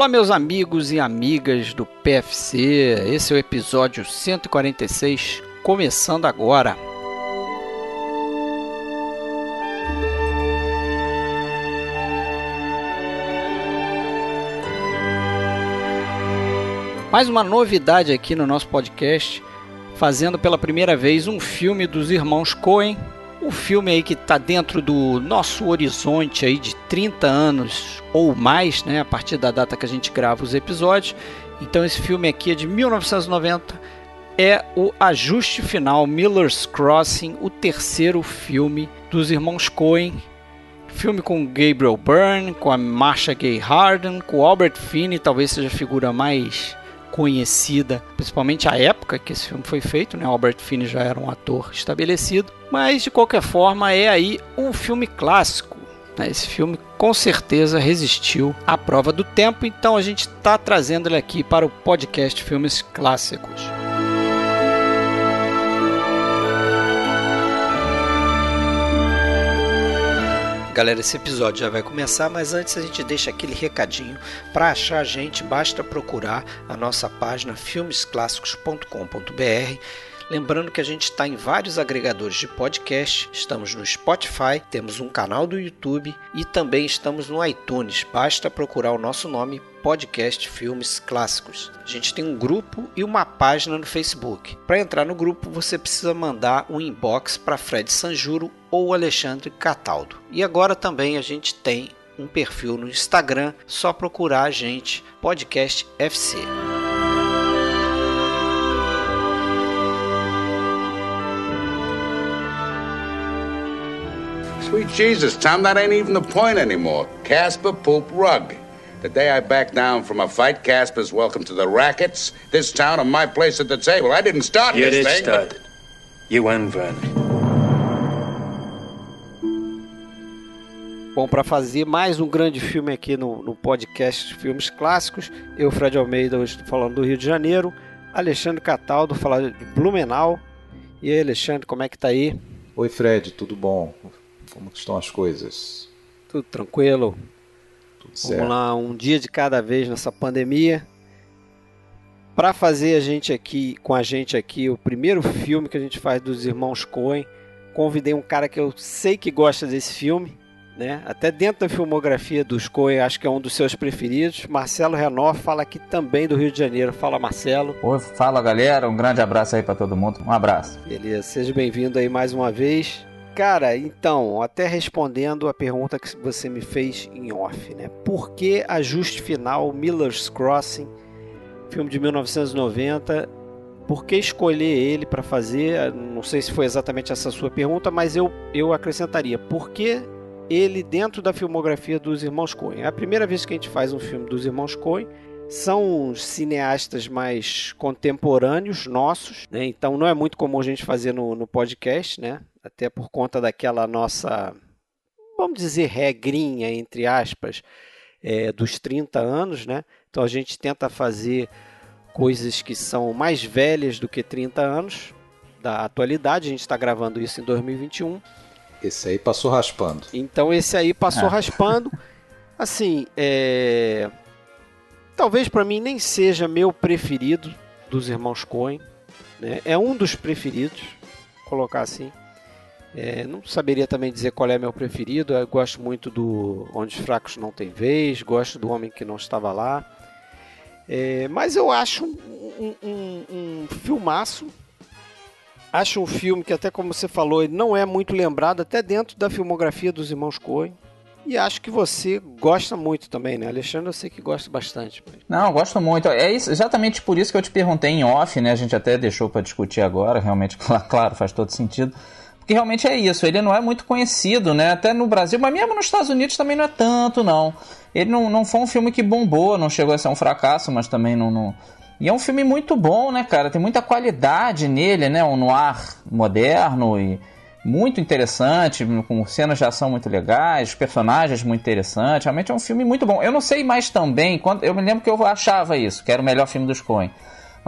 Olá, meus amigos e amigas do PFC. Esse é o episódio 146, começando agora. Mais uma novidade aqui no nosso podcast, fazendo pela primeira vez um filme dos irmãos Coen, um filme aí que está dentro do nosso horizonte aí de 30 anos ou mais, né, a partir da data que a gente grava os episódios. Então esse filme aqui é de 1990, é o Ajuste Final Miller's Crossing, o terceiro filme dos irmãos Coen. Filme com Gabriel Byrne, com a Marsha Gay Harden, com Albert Finney, talvez seja a figura mais conhecida, principalmente a época que esse filme foi feito, né? Albert Finney já era um ator estabelecido, mas de qualquer forma é aí um filme clássico. Né? Esse filme com certeza resistiu à prova do tempo, então a gente está trazendo ele aqui para o podcast Filmes Clássicos. Galera, esse episódio já vai começar, mas antes a gente deixa aquele recadinho. Para achar a gente, basta procurar a nossa página filmesclassicos.com.br. Lembrando que a gente está em vários agregadores de podcast, estamos no Spotify, temos um canal do YouTube e também estamos no iTunes. Basta procurar o nosso nome Podcast Filmes Clássicos. A gente tem um grupo e uma página no Facebook. Para entrar no grupo, você precisa mandar um inbox para Fred Sanjuro ou Alexandre Cataldo. E agora também a gente tem um perfil no Instagram, só procurar a gente Podcast FC. Sweet Jesus, Tom, that ain't even the point anymore. Casper Poop Rug. The day I back down from a fight, Casper's welcome to the rackets, this town, and my place at the table. I didn't start You this did thing. start but- it. You and Vernon. Bom, para fazer mais um grande filme aqui no, no podcast Filmes Clássicos, eu, Fred Almeida, hoje estou falando do Rio de Janeiro, Alexandre Cataldo, falar de Blumenau. E aí, Alexandre, como é que tá aí? Oi Fred, tudo bom? Como que estão as coisas? Tudo tranquilo? Tudo Vamos certo? lá, um dia de cada vez nessa pandemia. Para fazer a gente aqui, com a gente aqui, o primeiro filme que a gente faz dos irmãos Coen, convidei um cara que eu sei que gosta desse filme, né? Até dentro da filmografia dos Coen, acho que é um dos seus preferidos. Marcelo Renor fala aqui também do Rio de Janeiro. Fala, Marcelo. Oi, fala galera, um grande abraço aí pra todo mundo. Um abraço. Beleza, seja bem-vindo aí mais uma vez. Cara, então, até respondendo a pergunta que você me fez em off, né? Por que ajuste final Miller's Crossing, filme de 1990? Por que escolher ele para fazer? Não sei se foi exatamente essa sua pergunta, mas eu, eu acrescentaria. Por que ele dentro da filmografia dos irmãos Coen? É a primeira vez que a gente faz um filme dos irmãos Coen são cineastas mais contemporâneos nossos, né? então não é muito comum a gente fazer no, no podcast, né? Até por conta daquela nossa, vamos dizer, regrinha, entre aspas, é, dos 30 anos. Né? Então a gente tenta fazer coisas que são mais velhas do que 30 anos da atualidade, a gente está gravando isso em 2021. Esse aí passou raspando. Então esse aí passou Ah. raspando. Assim, é... talvez para mim nem seja meu preferido dos irmãos Coen. Né? É um dos preferidos, colocar assim. É, não saberia também dizer qual é meu preferido. Eu gosto muito do Onde os Fracos Não Têm Vez, gosto do Homem que Não Estava Lá. É, mas eu acho um, um, um, filmaço. Acho um filme que, até como você falou, não é muito lembrado, até dentro da filmografia dos irmãos Coen. E acho que você gosta muito também, né? Alexandre, eu sei que gosta bastante. Não, gosto muito. É exatamente por isso que eu te perguntei em off, né? A gente até deixou pra discutir agora, realmente, cla- claro, faz todo sentido. Porque realmente é isso, ele não é muito conhecido, né? Até no Brasil, mas mesmo nos Estados Unidos também não é tanto, não. Ele não, não foi um filme que bombou, não chegou a ser um fracasso, mas também não. não... E é um filme muito bom, né, cara? Tem muita qualidade nele, né? Um noir moderno e muito interessante, com cenas de ação muito legais, personagens muito interessantes. Realmente é um filme muito bom. Eu não sei mais também, quando, eu me lembro que eu achava isso, que era o melhor filme dos Coen.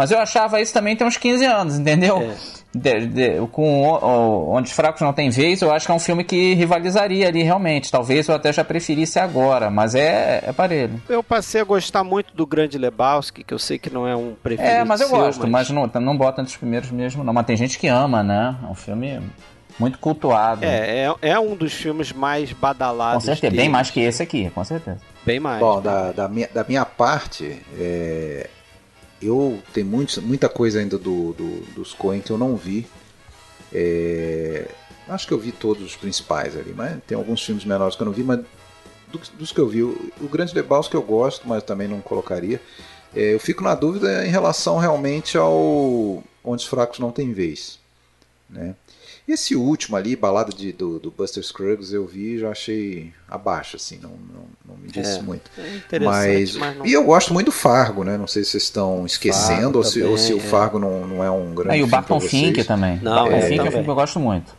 Mas eu achava isso também tem uns 15 anos, entendeu? É. De, de, com o, o, Onde os Fracos Não Tem Vez, eu acho que é um filme que rivalizaria ali realmente. Talvez eu até já preferisse agora, mas é, é parelho. Eu passei a gostar muito do Grande Lebowski, que eu sei que não é um preferido É, mas eu seu, gosto, mas, mas não, não bota entre os primeiros mesmo, não. Mas tem gente que ama, né? É um filme muito cultuado. É, é, é um dos filmes mais badalados. Com certeza, bem mais que esse aqui, com certeza. Bem mais. Bom, da, da, minha, da minha parte, é, eu tenho muito, muita coisa ainda do, do, dos Coen que eu não vi. É, acho que eu vi todos os principais ali, mas tem alguns filmes menores que eu não vi, mas dos, dos que eu vi, o, o Grande Lebowski que eu gosto, mas também não colocaria. É, eu fico na dúvida em relação realmente ao Onde os Fracos Não Têm Vez. Né? Esse último ali, balada de, do, do Buster Scruggs, eu vi e já achei abaixo, assim, não, não, não me disse É, muito. é interessante, Mas, mas não- E eu gosto muito do Fargo, né? Não sei se vocês estão esquecendo Fargo ou, se, ou se o é. Fargo não, não é um grande Aí o filme pra Barton. Fink também. Não, Barton é, Fink é um filme que eu gosto muito.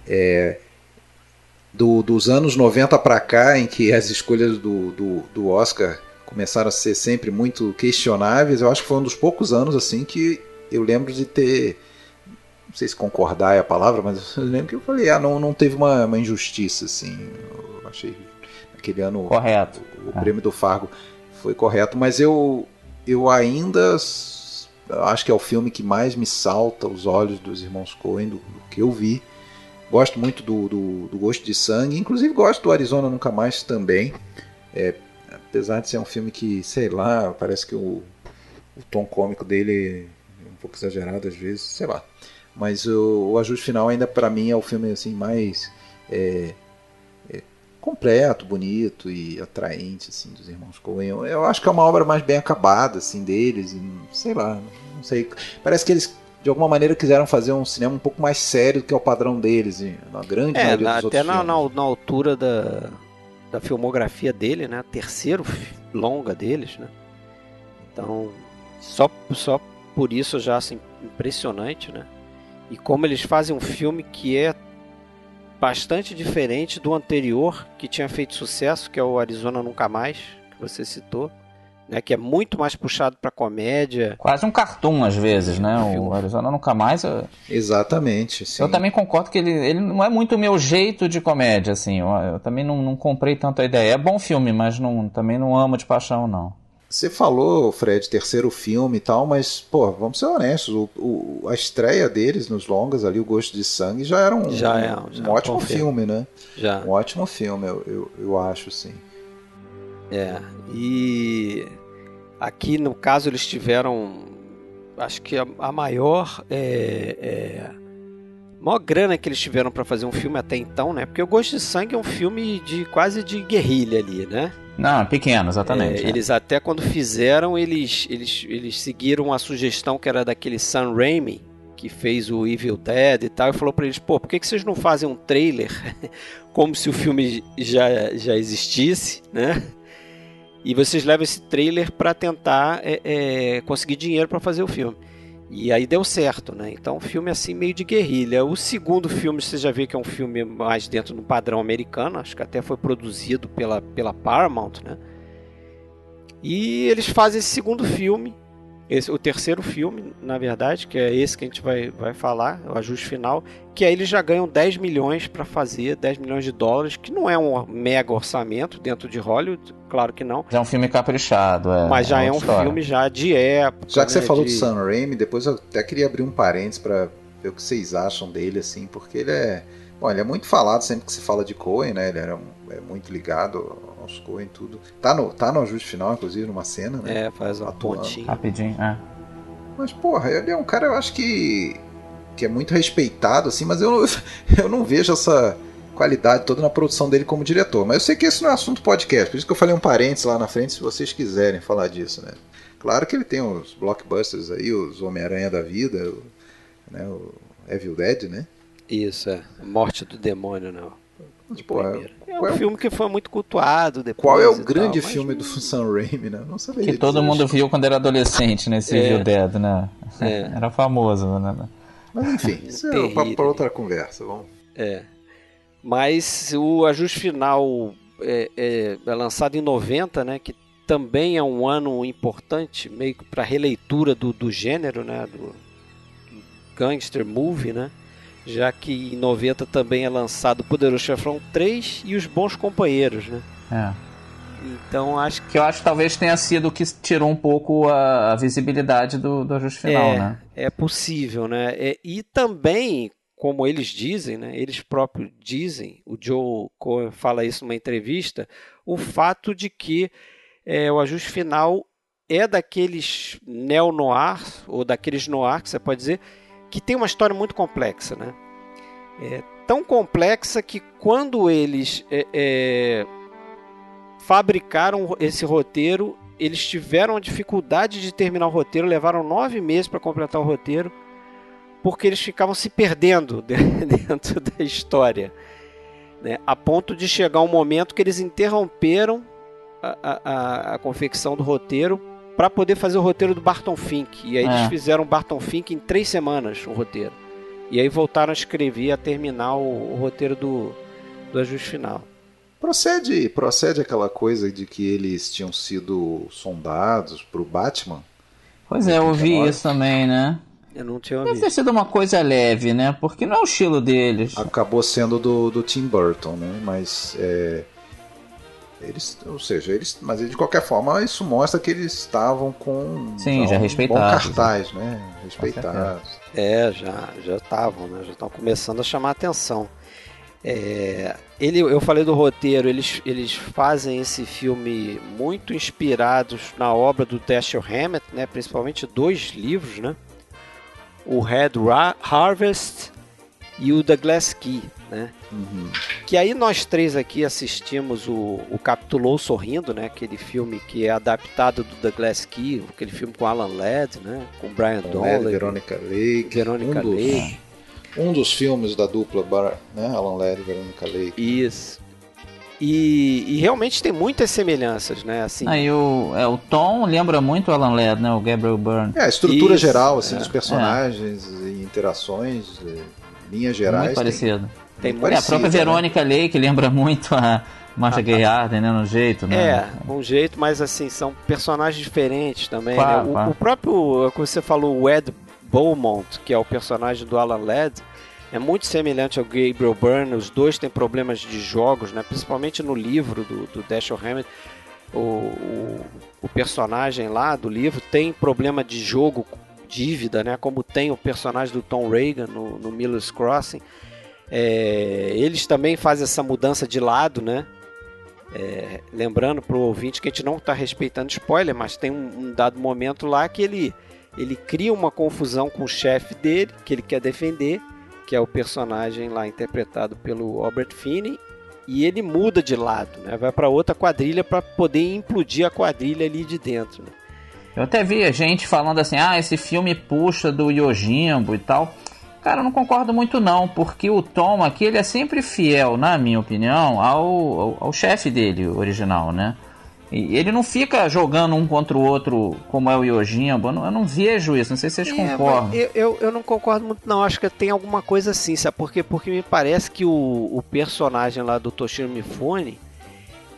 do- dos anos 90 para cá, em que as escolhas do, do, do Oscar começaram a ser sempre muito questionáveis, eu acho que foi um dos poucos anos assim que eu lembro de ter. Não sei se concordar é a palavra, mas eu lembro que eu falei, ah, não, não teve uma, uma injustiça, assim. Eu achei aquele ano Correto. o prêmio do Fargo foi correto, mas eu, eu ainda acho que é o filme que mais me salta os olhos dos irmãos Coen, do, do que eu vi. Gosto muito do, do, do Gosto de Sangue, inclusive gosto do Arizona Nunca Mais também. É, apesar de ser um filme que, sei lá, parece que o, o tom cômico dele é um pouco exagerado às vezes, sei lá. Mas o, o ajuste final ainda para mim é o filme assim mais é, é, completo, bonito e atraente assim dos irmãos Coen. Eu, eu acho que é uma obra mais bem acabada assim deles, e, sei lá, não sei. Parece que eles de alguma maneira quiseram fazer um cinema um pouco mais sério do que é o padrão deles, na grande É, maioria na- dos até na, na, na altura da, da filmografia dele, né? Terceiro longa deles, né? Então, só, só por isso já acho impressionante, né? E como eles fazem um filme que é bastante diferente do anterior, que tinha feito sucesso, que é o Arizona Nunca Mais, que você citou, né? Que é muito mais puxado para comédia. Quase um cartoon às vezes, né? O. Arizona Nunca Mais. Eu, Exatamente. Sim. eu também concordo que ele, ele não é muito o meu jeito de comédia, assim. Eu, eu também não, não comprei tanto a ideia. É bom filme, mas não, também não amo de paixão, não. Você falou, Fred, terceiro filme e tal, mas, pô, vamos ser honestos, o, o- a estreia deles nos longas ali, O Gosto de Sangue, já era um, Já é, um já ótimo confirmo. filme, né? Já. Um ótimo filme, eu, eu, eu acho, sim. É, e aqui no caso eles tiveram, acho que a, a maior, é, é, maior grana que eles tiveram para fazer um filme até então, né? Porque o Gosto de Sangue é um filme de quase de guerrilha ali, né? Não, pequeno, exatamente. É, é. eles até quando fizeram, eles, eles, eles seguiram a sugestão que era daquele Sam Raimi, que fez o Evil Dead e tal, e falou para eles, pô, por que, que vocês não fazem um trailer como se o filme já, já existisse, né? E vocês levam esse trailer para tentar é, é, conseguir dinheiro para fazer o filme. E aí deu certo, né? Então, um filme assim meio de guerrilha. O segundo filme você já vê que é um filme mais dentro do padrão americano, acho que até foi produzido pela, pela Paramount, né? E eles fazem esse segundo filme, esse, o terceiro filme, na verdade, que é esse que a gente vai, vai falar, o ajuste final, que aí eles já ganham 10 milhões para fazer, 10 milhões de dólares, que não é um mega orçamento dentro de Hollywood, claro que não, É um filme caprichado, é. mas já é, um outra história. filme já de época. Já que você né, falou de... do Sam Raimi, depois eu até queria abrir um parênteses para ver o que vocês acham dele, assim, porque ele é. Bom, ele é muito falado sempre que se fala de Coen, né? Ele era é muito ligado aos Coen e tudo. Tá no, tá no ajuste final, inclusive, numa cena, né? É, faz uma Atuando. pontinha. Rapidinho, é. Mas, porra, ele é um cara, eu acho que. que é muito respeitado, assim, mas eu, eu não vejo essa qualidade toda na produção dele como diretor. Mas eu sei que esse não é assunto podcast, por isso que eu falei um parênteses lá na frente, se vocês quiserem falar disso, né? Claro que ele tem os blockbusters aí, os Homem-Aranha da vida, o, né, o Evil Dead, né? Isso, é. Morte do Demônio, não. Mas, primeira. É é um o- filme que foi muito cultuado depois. Qual é o grande tal, mas filme do Sam Raimi, né? Não sabia Que todo mundo viu quando era adolescente nesse É. Evil Dead, né? É. Era famoso, né? Mas enfim, isso é para outra conversa. Vamos. É. Mas o ajuste final é, é- é lançado em 90, né? Que também é um ano importante, meio que para releitura do, do gênero, né? Do, do gangster movie, né? Já que em 90 também é lançado o Poderoso Chefão 3 e Os Bons Companheiros, né? É. Então acho que. Que eu acho que talvez tenha sido o que tirou um pouco a, a visibilidade do, do ajuste final, é, né? É possível, né? É, e também, como eles dizem, né? Eles próprios dizem, o Joe Cohen fala isso numa entrevista, o fato de que é, o ajuste final é daqueles neo-noir, ou daqueles noir, que você pode dizer, que tem uma história muito complexa, né? É tão complexa que quando eles é, é, fabricaram esse roteiro, eles tiveram dificuldade de terminar o roteiro, levaram nove meses para completar o roteiro, porque eles ficavam se perdendo dentro da história, né? a ponto de chegar um momento que eles interromperam a, a, a confecção do roteiro para poder fazer o roteiro do Barton Fink. E aí é. eles fizeram Barton Fink em três semanas, o roteiro. E aí voltaram a escrever, a terminar o, o roteiro do, do ajuste final. Procede, procede aquela coisa de que eles tinham sido sondados para o Batman? Pois é, eu ouvi isso também, né? Eu não tinha ouvido. Deve ter sido uma coisa leve, né? Porque não é o estilo deles. Acabou sendo do, do Tim Burton, né? Mas é, eles, ou seja, eles, mas de qualquer forma isso mostra que eles estavam com Sim, já um bom cartaz, né? Respeitados. É, já já estavam, né? Já estão começando a chamar a atenção. É, ele, eu falei do roteiro, eles, eles fazem esse filme muito inspirados na obra do Dashiell Hammett, né, principalmente dois livros, né, o Red Harvest e o The Glass Key, né, uhum. que aí nós três aqui assistimos o, o Capitulou Sorrindo, né, aquele filme que é adaptado do The Glass Key, aquele filme com Alan Ladd, né, com Brian Donley, Veronica Lake, Veronica um Lake. Dos um dos filmes da dupla né, Alan Ladd e Veronica Lake. Isso. E, e, realmente tem muitas semelhanças, né? Assim. Aí o, é, o Tom lembra muito o Alan Ladd, né? O Gabriel Byrne. É, a estrutura Isso, geral assim, é, dos personagens é. e interações, linhas gerais. Muito parecido. Tem, tem muito é, a própria né? Veronica Lake lembra muito a Marcia ah, Gay Harden, né? No jeito, né? É, um jeito, mas assim, são personagens diferentes também. Né? Claro, né? o, claro. o, próprio, como você falou, o Ed Beaumont, que é o personagem do Alan Ladd, é muito semelhante ao Gabriel Byrne. Os dois têm problemas de jogos, né? principalmente no livro do, do Dashiell Hammett. O, o, o, personagem lá do livro tem problema de jogo, dívida, né? como tem o personagem do Tom Reagan no, no Miller's Crossing. É, eles também fazem essa mudança de lado, né? É, lembrando para o ouvinte que a gente não está respeitando spoiler, mas tem um, um dado momento lá que ele ele cria uma confusão com o chefe dele, que ele quer defender, que é o personagem lá interpretado pelo Albert Finney, e ele muda de lado, né? Vai para outra quadrilha para poder implodir a quadrilha ali de dentro. Né? Eu até vi gente falando assim: "Ah, esse filme puxa do Yojimbo e tal". Cara, eu não concordo muito não, porque o Tom aqui ele é sempre fiel, na minha opinião, ao, ao, ao chefe dele original, né? E ele não fica jogando um contra o outro como é o Yojimbo. Eu não, eu não vejo isso, não sei se vocês é, concordam. Eu, eu, eu, não concordo muito, não. Acho que tem alguma coisa assim, sabe por quê? Porque me parece que o, o personagem lá do Toshiro Mifune,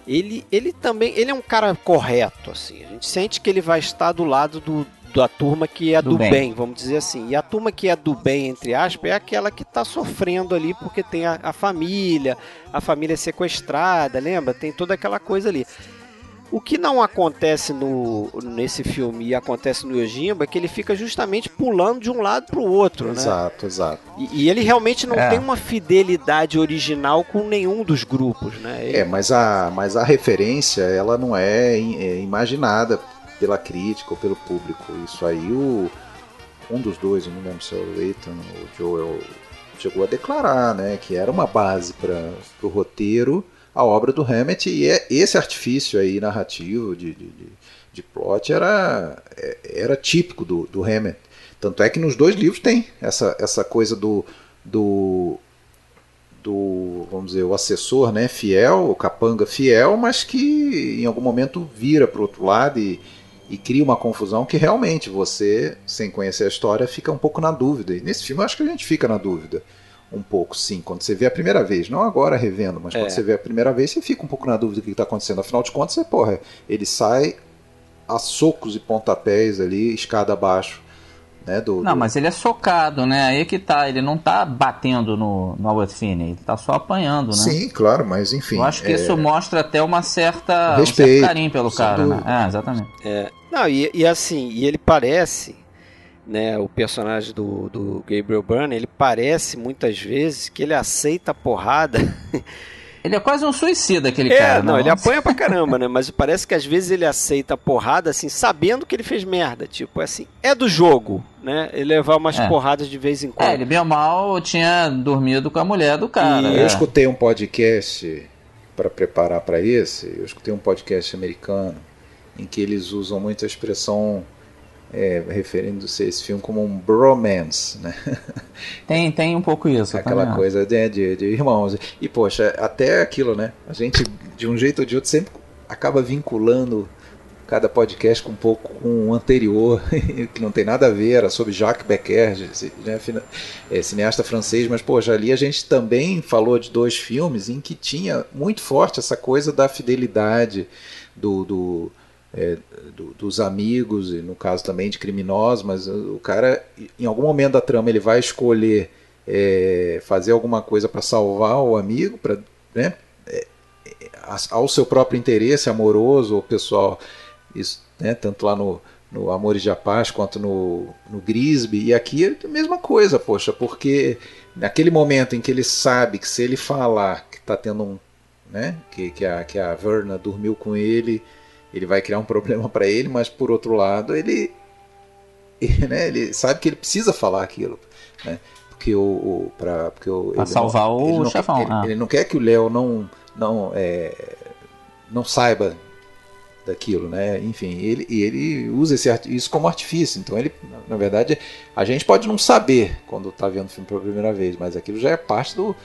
ele, ele também ele é um cara correto, assim. A gente sente que ele vai estar do lado do, da turma que é do, do bem. bem. vamos dizer assim. E a turma que é do bem, entre aspas, é aquela que está sofrendo ali porque tem a, a família, a família sequestrada, lembra? Tem toda aquela coisa ali. O que não acontece no, nesse filme e acontece no Yojimbo é que ele fica justamente pulando de um lado para o outro, exato, né? Exato, exato. E, e, ele realmente não é. tem uma fidelidade original com nenhum dos grupos, né? Ele... É, mas a, mas a referência, ela não é, é imaginada pela crítica ou pelo público. Isso aí, o, um dos dois, eu não lembro se é o Leighton ou o Joel, chegou a declarar, né? Que era uma base para o roteiro a obra do Hammett e é esse artifício aí narrativo de, de, de plot era, é, era típico do, do Hammett. Tanto é que nos dois livros tem essa, essa coisa do, do, do vamos dizer, o assessor né, fiel, o capanga fiel, mas que em algum momento vira para o outro lado e, e cria uma confusão que realmente você, sem conhecer a história, fica um pouco na dúvida. E nesse filme eu acho que a gente fica na dúvida. Um pouco, sim. Quando você vê a primeira vez, não agora revendo, mas É. quando você vê a primeira vez, você fica um pouco na dúvida do que está acontecendo. Afinal de contas, você, porra, ele sai a socos e pontapés ali, escada abaixo, né? Do, Não, do- mas ele é socado, né? Aí é que tá, ele não tá batendo no, no Albert Finney, ele tá só apanhando, né? Sim, claro, mas enfim. Eu acho que é, isso mostra até uma certa, um Respeito, certo carinho pelo cara, né? dúvida. É, exatamente. É. Não, e, e assim, e ele parece, né, o personagem do, do Gabriel Byrne, ele parece muitas vezes que ele aceita a porrada. Ele é quase um suicida, aquele É, cara. não, ele apanha pra caramba, né? Mas parece que às vezes ele aceita a porrada, assim, sabendo que ele fez merda. Tipo, é assim, é do jogo, né? Ele levar umas É. porradas de vez em quando. É, ele bem ou mal tinha dormido com a mulher do cara. E Eu né? escutei um podcast para preparar para esse, eu escutei um podcast americano em que eles usam muito a expressão é, referindo-se a esse filme como um bromance, né? Tem, tem um pouco isso. Aquela também. coisa de, de, de irmãos. E poxa, até aquilo, né? A gente, de um jeito ou de outro, sempre acaba vinculando cada podcast com um pouco com o anterior, que não tem nada a ver, era sobre Jacques Becker, né, é, cineasta francês, mas poxa, ali a gente também falou de dois filmes em que tinha muito forte essa coisa da fidelidade do, do, é, do- dos amigos, e no caso também de criminosos, mas o cara, em algum momento da trama, ele vai escolher é, fazer alguma coisa para salvar o amigo, para né, é, é, ao seu próprio interesse amoroso ou pessoal, isso, né, tanto lá no, no Amores de Paz quanto no, no Grisby, e aqui é a mesma coisa, poxa, porque naquele momento em que ele sabe que se ele falar que está tendo um, né, que, que, a, que a Verna dormiu com ele, ele vai criar um problema para ele, mas por outro lado ele, né, ele sabe que ele precisa falar aquilo, né, porque o, o pra, porque o Pra ele salvar o ele não chefão, ele, ah. ele não quer que o Léo não não é, não saiba daquilo, né? Enfim, ele, ele usa esse, isso como artifício. Então, ele, na verdade, a gente pode não saber quando está vendo o filme pela primeira vez, mas aquilo já é parte do,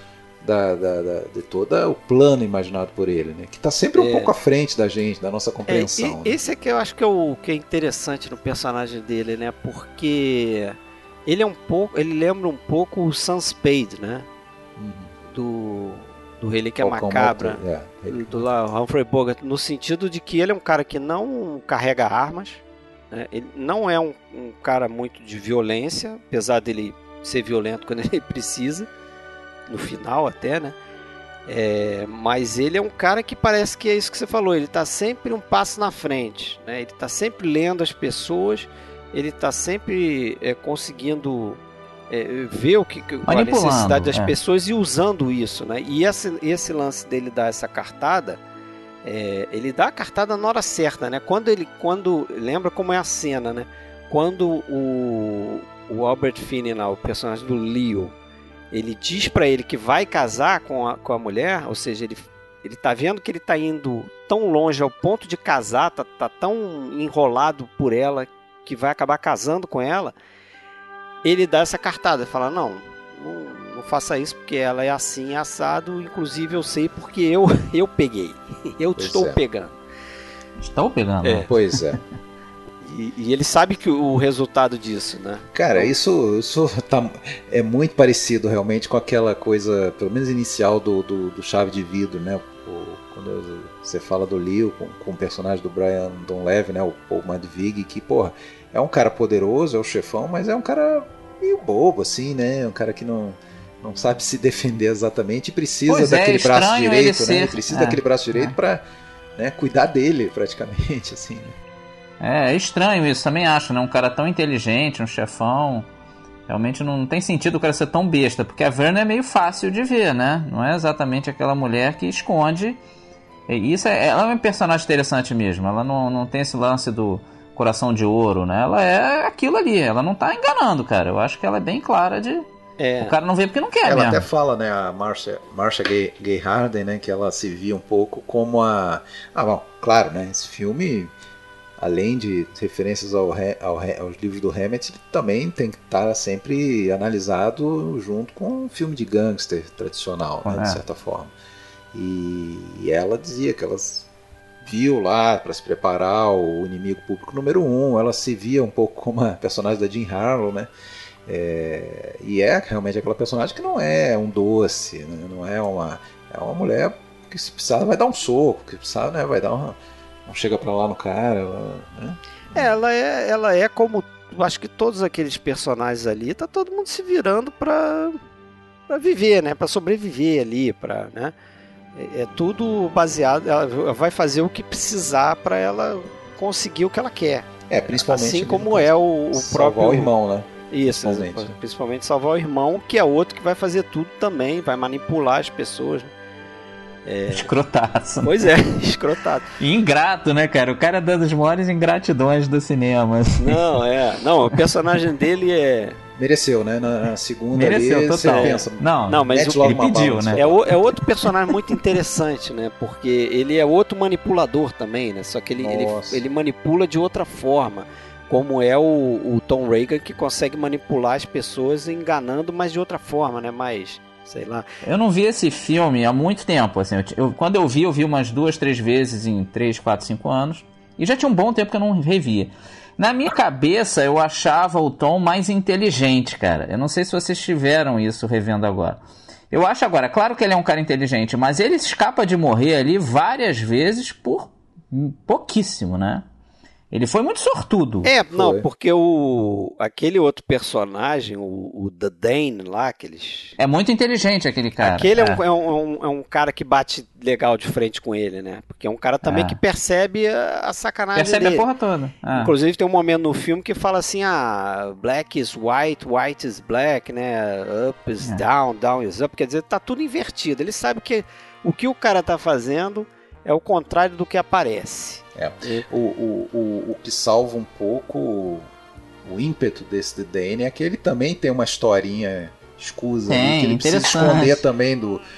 da, da- da- de todo o plano imaginado por ele, né? Que está sempre um É. pouco à frente da gente, da nossa É, compreensão. e- né? esse é que eu acho que é o que é interessante no personagem dele, né? Porque ele é um pouco, ele lembra um pouco o Sunspade, né? Uhum. Do do Relíquia Falcão Macabra. Motor, é, do lá, Humphrey Bogart, no sentido de que ele é um cara que não carrega armas, né? ele não é um, um cara muito de violência, apesar dele ser violento quando ele precisa, no final até, né? É, mas ele é um cara que parece que é isso que você falou, ele está sempre um passo na frente, né? ele está sempre lendo as pessoas, ele está sempre é, conseguindo é, ver o que, a necessidade das é. pessoas e usando isso, né? E esse, esse lance dele dar essa cartada, é, ele dá a cartada na hora certa, né? Quando ele, quando lembra como é a cena, né? Quando o, o Albert Finney, o personagem do Leo, ele diz pra ele que vai casar com a, com a mulher, ou seja, ele ele tá vendo que ele tá indo tão longe ao ponto de casar, tá, tá tão enrolado por ela que vai acabar casando com ela. Ele dá essa cartada, fala: "Não, não, não faça isso porque ela é assim, assado, inclusive eu sei porque eu eu peguei. Eu Pois estou é. pegando". Estou pegando. É. né? Pois é. E, e ele sabe que o resultado disso, né? Cara, isso, isso tá, é muito parecido realmente com aquela coisa, pelo menos inicial, do, do, do Chave de Vidro, né? O- quando você fala do Leo com, com o personagem do Brian Donlevy, né? O Paul Madvig, que, porra, é um cara poderoso, é o chefão, mas é um cara meio bobo, assim, né? Um cara que não, não sabe se defender exatamente e precisa Pois é, daquele braço estranho ele direito, né? ser- Ele precisa é, daquele braço direito é. pra né, cuidar dele, praticamente, assim, né? É, é estranho isso, também acho, né? Um cara tão inteligente, um chefão. Realmente não tem sentido o cara ser tão besta, porque a Verna é meio fácil de ver, né? Não é exatamente aquela mulher que esconde. E isso é, ela é um personagem interessante mesmo. Ela não, não tem esse lance do coração de ouro, né? Ela é aquilo ali, ela não tá enganando, cara. Eu acho que ela é bem clara de. É. O cara não vê porque não quer Ela mesmo. até fala, né, a Marcia, Marcia Gay, Gay Harden, né, que ela se via um pouco como a... Ah, bom, claro, né, esse filme, além de referências ao, ao aos livros do Hammett, ele também tem que estar sempre analisado junto com um filme de gangster tradicional, né, É. de certa forma. E, e ela dizia que ela viu lá para se preparar o inimigo público número um, ela se via um pouco como a personagem da Jean Harlow, né, É, e é realmente aquela personagem que não é um doce, né? não é uma. É uma mulher que se precisar vai dar um soco, que se precisar né, vai dar uma. Não chega pra lá no cara. Né? Ela é, ela é como. Acho que todos aqueles personagens ali, tá todo mundo se virando pra, pra viver, né? Pra sobreviver ali, pra. Né? É, é tudo baseado. Ela vai fazer o que precisar para ela conseguir o que ela quer. É, principalmente. Assim como é o, o próprio. o irmão, né? Isso, principalmente. principalmente salvar o irmão, que é outro que vai fazer tudo também, vai manipular as pessoas. Né? É... Escrotaço. Pois é, escrotado. Ingrato, né, cara? O cara é das maiores ingratidões do cinema. Assim. Não, é. Não, o personagem dele é. Mereceu, né? Na segunda Mereceu, ali, total. pensa. Não, não mas o, ele pediu, bala, né? É, o, é outro personagem muito interessante, né? Porque ele é outro manipulador também, né? Só que ele, ele, ele, manipula de outra forma. Como é o, o Tom Reagan que consegue manipular as pessoas enganando, mas de outra forma, né? Mais sei lá. Eu não vi esse filme há muito tempo, assim. Eu, quando eu vi, eu vi umas duas, três vezes em três, quatro, cinco anos. E já tinha um bom tempo que eu não revia. Na minha cabeça, eu achava o Tom mais inteligente, cara. Eu não sei se vocês tiveram isso revendo agora. Eu acho agora, claro que ele é um cara inteligente, mas ele escapa de morrer ali várias vezes por pouquíssimo, né? Ele foi muito sortudo. É, foi. não, porque o aquele outro personagem, o, o The Dane lá, aqueles. É muito inteligente aquele cara. Aquele é, é. Um, é, um, é, um, cara que bate legal de frente com ele, né? Porque é um cara também é. que percebe a, a sacanagem percebe dele. Percebe a porra toda. É. Inclusive tem um momento no filme que fala assim: ah, black is white, white is black, né? Up is é. down, down is up. Quer dizer, tá tudo invertido. Ele sabe que o que o cara tá fazendo é o contrário do que aparece. É. O, o, o, o que salva um pouco o ímpeto desse DN é que ele também tem uma historinha escusa tem, ali, que ele precisa esconder também do.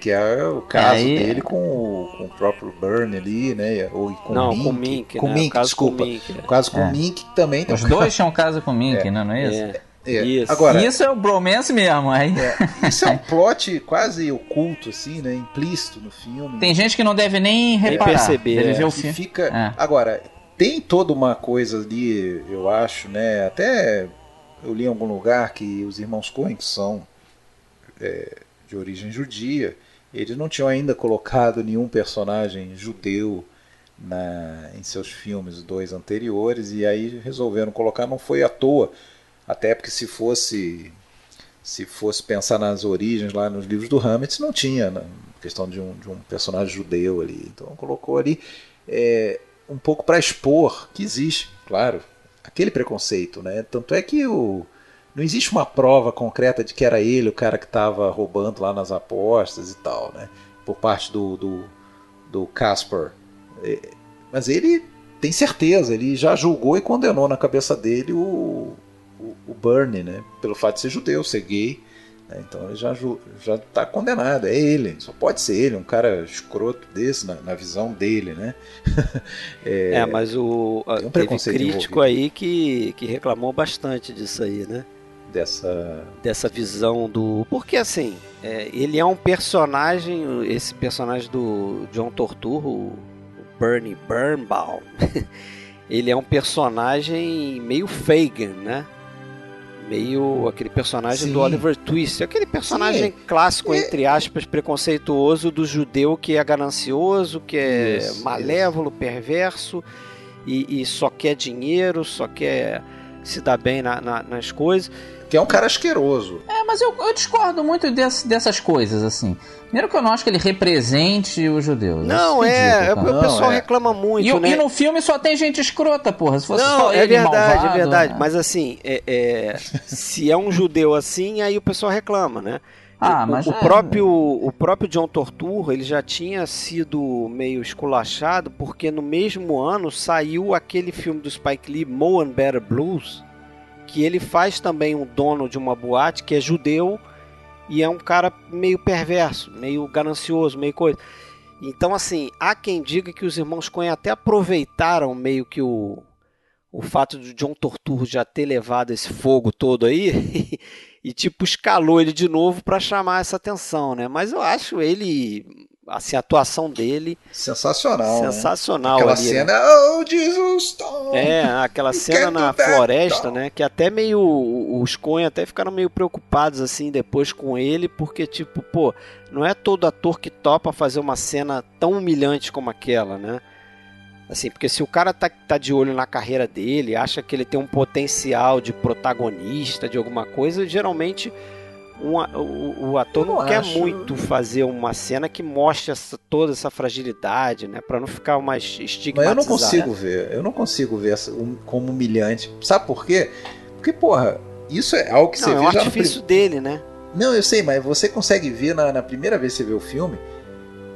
Que é o caso Aí, dele com o, com o, próprio Burn ali, né? Ou com Não, o Mink. com o Mink. Com né? Mink, desculpa. Com Mink, O caso com o é. Mink também tem Os dois tinham caso com o Mink, é. não é isso? É. Isso. Agora, isso é o bromance mesmo, aí. É, isso é um plot quase oculto, assim, né? Implícito no filme. Tem gente que não deve nem reparar. Nem perceber. Deve é. o filme. Fica... É. Agora, tem toda uma coisa ali, eu acho, né? Até eu li em algum lugar que os irmãos Coen, que são é, de origem judia, eles não tinham ainda colocado nenhum personagem judeu na, em seus filmes dois anteriores e aí resolveram colocar, não foi à toa até porque se fosse se fosse pensar nas origens lá nos livros do Hammett, não tinha né? questão de um, de um personagem judeu ali. Então colocou ali é, um pouco para expor que existe, claro, aquele preconceito. Né? Tanto é que o, não existe uma prova concreta de que era ele o cara que estava roubando lá nas apostas e tal, né? por parte do, do, do Casper. É, mas ele tem certeza, ele já julgou e condenou na cabeça dele o, o, o Bernie, né? Pelo fato de ser judeu, ser gay. Né? Então ele já já está condenado. É ele, só pode ser ele, um cara escroto desse na, na visão dele, né? é, é, mas o um crítico envolvido. aí que, que reclamou bastante disso aí, né? Dessa dessa visão do porque assim é, ele é um personagem, esse personagem do John Torturro, o Bernie Birnbaum. ele é um personagem meio Fagin, né? Meio aquele personagem Sim. do Oliver Twist, aquele personagem Sim. clássico, é... entre aspas, preconceituoso do judeu que é ganancioso, que é isso, malévolo, isso. perverso e, e, só quer dinheiro, só quer se dar bem na, na, nas coisas que é um cara asqueroso. É, mas eu, eu discordo muito desse, dessas coisas, assim. Primeiro que eu não acho que ele represente os judeus. Não, é, é, o pessoal é. reclama muito, e, né? E no filme só tem gente escrota, porra. Se fosse não, só é ele verdade, malvado, é verdade. Mas assim, é, é, se é um judeu assim, aí o pessoal reclama, né? Ah, o, mas o, é... próprio, o próprio John Torturro ele já tinha sido meio esculachado porque no mesmo ano saiu aquele filme do Spike Lee, Mo and Better Blues, que ele faz também um dono de uma boate que é judeu e é um cara meio perverso, meio ganancioso, meio coisa. Então, assim, há quem diga que os irmãos Coen até aproveitaram meio que o, o fato de John Torturro já ter levado esse fogo todo aí e, tipo, escalou ele de novo para chamar essa atenção, né? Mas eu acho ele assim, a atuação dele. Sensacional. né? Sensacional. Aquela ali, cena, né? oh Jesus, Tom! É, aquela cena na floresta, né? Que até meio. Os Coen até ficaram meio preocupados, assim, depois com ele, porque, tipo, pô, não é todo ator que topa fazer uma cena tão humilhante como aquela, né? Assim, porque se o cara tá, tá de olho na carreira dele, acha que ele tem um potencial de protagonista de alguma coisa, geralmente um, o, o, ator não, não quer acho... muito fazer uma cena que mostre essa, toda essa fragilidade, né? Para não ficar mais estigmatizado. Mas eu não consigo ver, eu não consigo ver essa, um, como humilhante. Sabe por quê? Porque, porra, isso é algo que não, você é vê um já artifício no... dele, né? Não, eu sei, mas você consegue ver na, na primeira vez que você vê o filme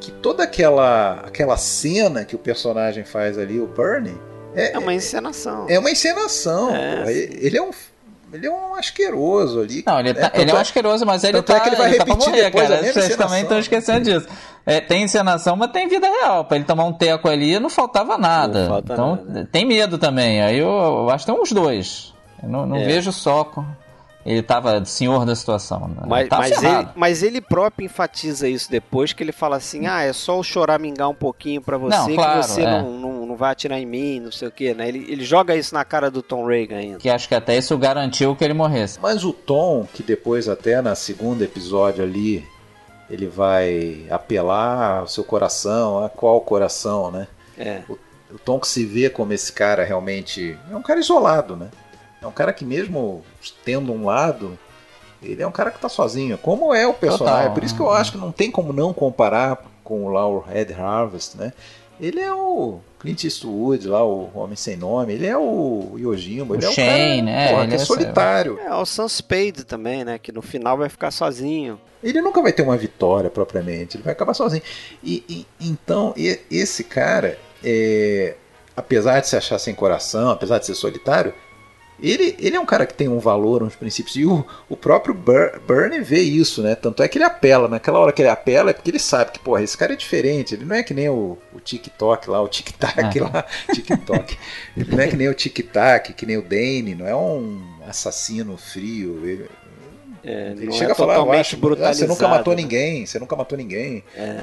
que toda aquela aquela cena que o personagem faz ali, o Bernie, é, é uma encenação. É uma encenação. É, ele é um ele é um asqueroso ali. Não, ele, tá, é, ele é um asqueroso, mas ele tá, é que ele vai ele repetir tá morrer, depois cara. Vocês também estão esquecendo disso. É, tem encenação, mas tem vida real. Pra ele tomar um teco ali não faltava nada. Não falta então nada. tem medo também. Aí eu, eu acho que tem uns dois. Eu não, não É. vejo só. Ele tava senhor da situação. né? Mas, tá mas, ele, mas ele próprio enfatiza isso depois, que ele fala assim: ah, é só eu choramingar um pouquinho pra você, Não, que claro, você é. não, não, não vai atirar em mim, não sei o que, né? Ele, ele joga isso na cara do Tom Reagan ainda. Que acho que até isso garantiu que ele morresse. Mas o Tom, que depois até na segundo episódio ali, ele vai apelar ao seu coração, a qual coração, né? É. O Tom que se vê como esse cara realmente é um cara isolado, né? É um cara que mesmo tendo um lado, ele é um cara que tá sozinho, como é o personagem. Total. Por isso que eu acho que não tem como não comparar com o o Red Harvest, né? Ele é o Clint Eastwood lá, o Homem Sem Nome, ele é o Yojimbo, O ele é Shane, é, cara porra, ele que é é- solitário. É, o Sam Spade também, né? Que no final vai ficar sozinho. Ele nunca vai ter uma vitória propriamente, ele vai acabar sozinho. E, e- então, e- esse cara, é, apesar de se achar sem coração, apesar de ser solitário, ele, ele é um cara que tem um valor, uns princípios. E o, o próprio Bur- Bernie vê isso, né? Tanto é que ele apela. Naquela hora que ele apela é porque ele sabe que, porra, esse cara é diferente. Ele não é que nem o, o TikTok lá, o Tic-Tac É. lá. TikTok. Ele não é que nem o Tic-Tac, que nem o Dane, não é um assassino frio. Ele, É, ele não chega é a falar, eu totalmente acho, "Ah, você brutalizado. nunca matou né? ninguém, você nunca matou ninguém. É.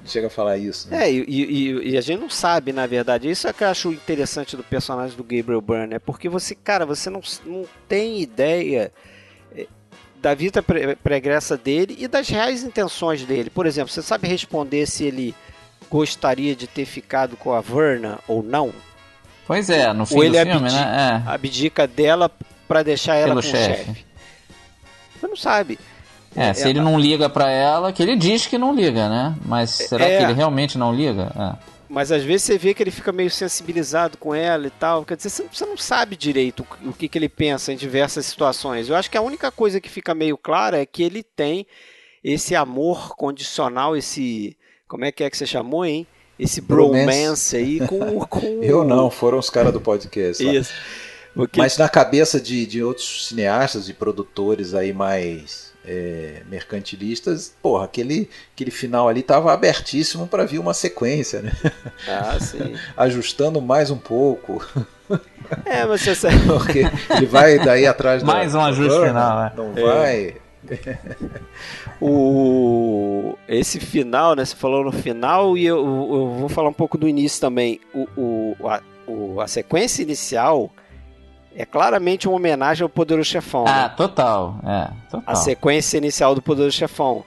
Ele chega a falar isso. Né? É, e, e- e a gente não sabe, na verdade. Isso é que eu acho interessante do personagem do Gabriel Byrne, é porque você, cara, você não, não tem ideia eh, da vida pre- pregressa dele e das reais intenções dele. Por exemplo, você sabe responder se ele gostaria de ter ficado com a Verna ou não? Pois é, no fim Ou do ele filme, abdica, né? abdica dela pra deixar ela Pelo com o chefe. Você não sabe. É, é, se ele não liga pra ela, que ele diz que não liga, né? Mas será É. que ele realmente não liga? É. Mas às vezes você vê que ele fica meio sensibilizado com ela e tal. Quer dizer, você- não sabe direito o que, que ele pensa em diversas situações. Eu acho que a única coisa que fica meio clara é que ele tem esse amor condicional, esse. Como é que é que você chamou, hein? Esse Bromance. bromance aí com. com Eu não, foram os caras do podcast. lá. Porque Mas na cabeça de, de outros cineastas e produtores aí mais é, mercantilistas, porra, aquele, aquele final ali tava abertíssimo para vir uma sequência, né? Ah, sim. Ajustando mais um pouco, É, mas você porque ele vai daí atrás da- Mais um da ajuste Verna, final, né? Não É. vai. O esse final, né? Você falou no final e eu, eu vou falar um pouco do início também. O, o, a, o- a sequência inicial é claramente uma homenagem ao Poderoso Chefão. Ah, né? total. É, total. A sequência inicial do Poderoso Chefão.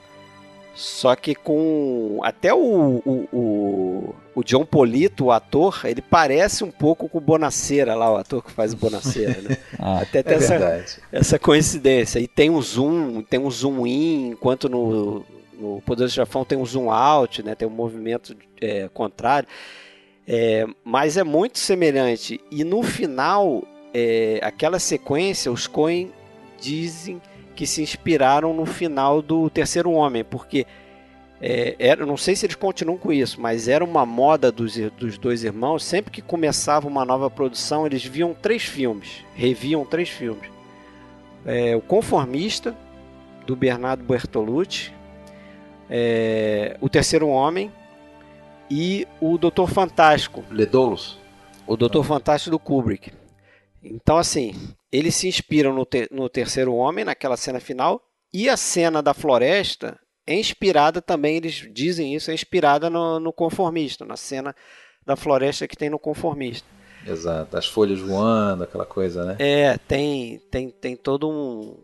Só que com até o, o, o, o John Polito, o ator, ele parece um pouco com o Bonacera lá, o ator que faz o Bonacera, né? É. Até tem É essa, verdade. essa coincidência. E tem um zoom, tem um zoom in, enquanto no, no Poderoso Chefão tem um zoom out, né? Tem um movimento é, contrário. É, mas é muito semelhante. E no final, é, aquela sequência, os Coen dizem que se inspiraram no final do Terceiro Homem, porque é, era, não sei se eles continuam com isso, mas era uma moda dos, dos dois irmãos. Sempre que começava uma nova produção, eles viam três filmes, reviam três filmes. É, o Conformista, do Bernardo Bertolucci, é, O Terceiro Homem e o Doutor Fantástico, Ledolos? o Doutor Fantástico do Kubrick. Então, assim, eles se inspiram no, te- no Terceiro Homem, naquela cena final, e a cena da floresta é inspirada também, eles dizem isso, é inspirada no, no conformista, na cena da floresta que tem no conformista. Exato, as folhas voando, aquela coisa, né? É, tem, tem, tem todo um,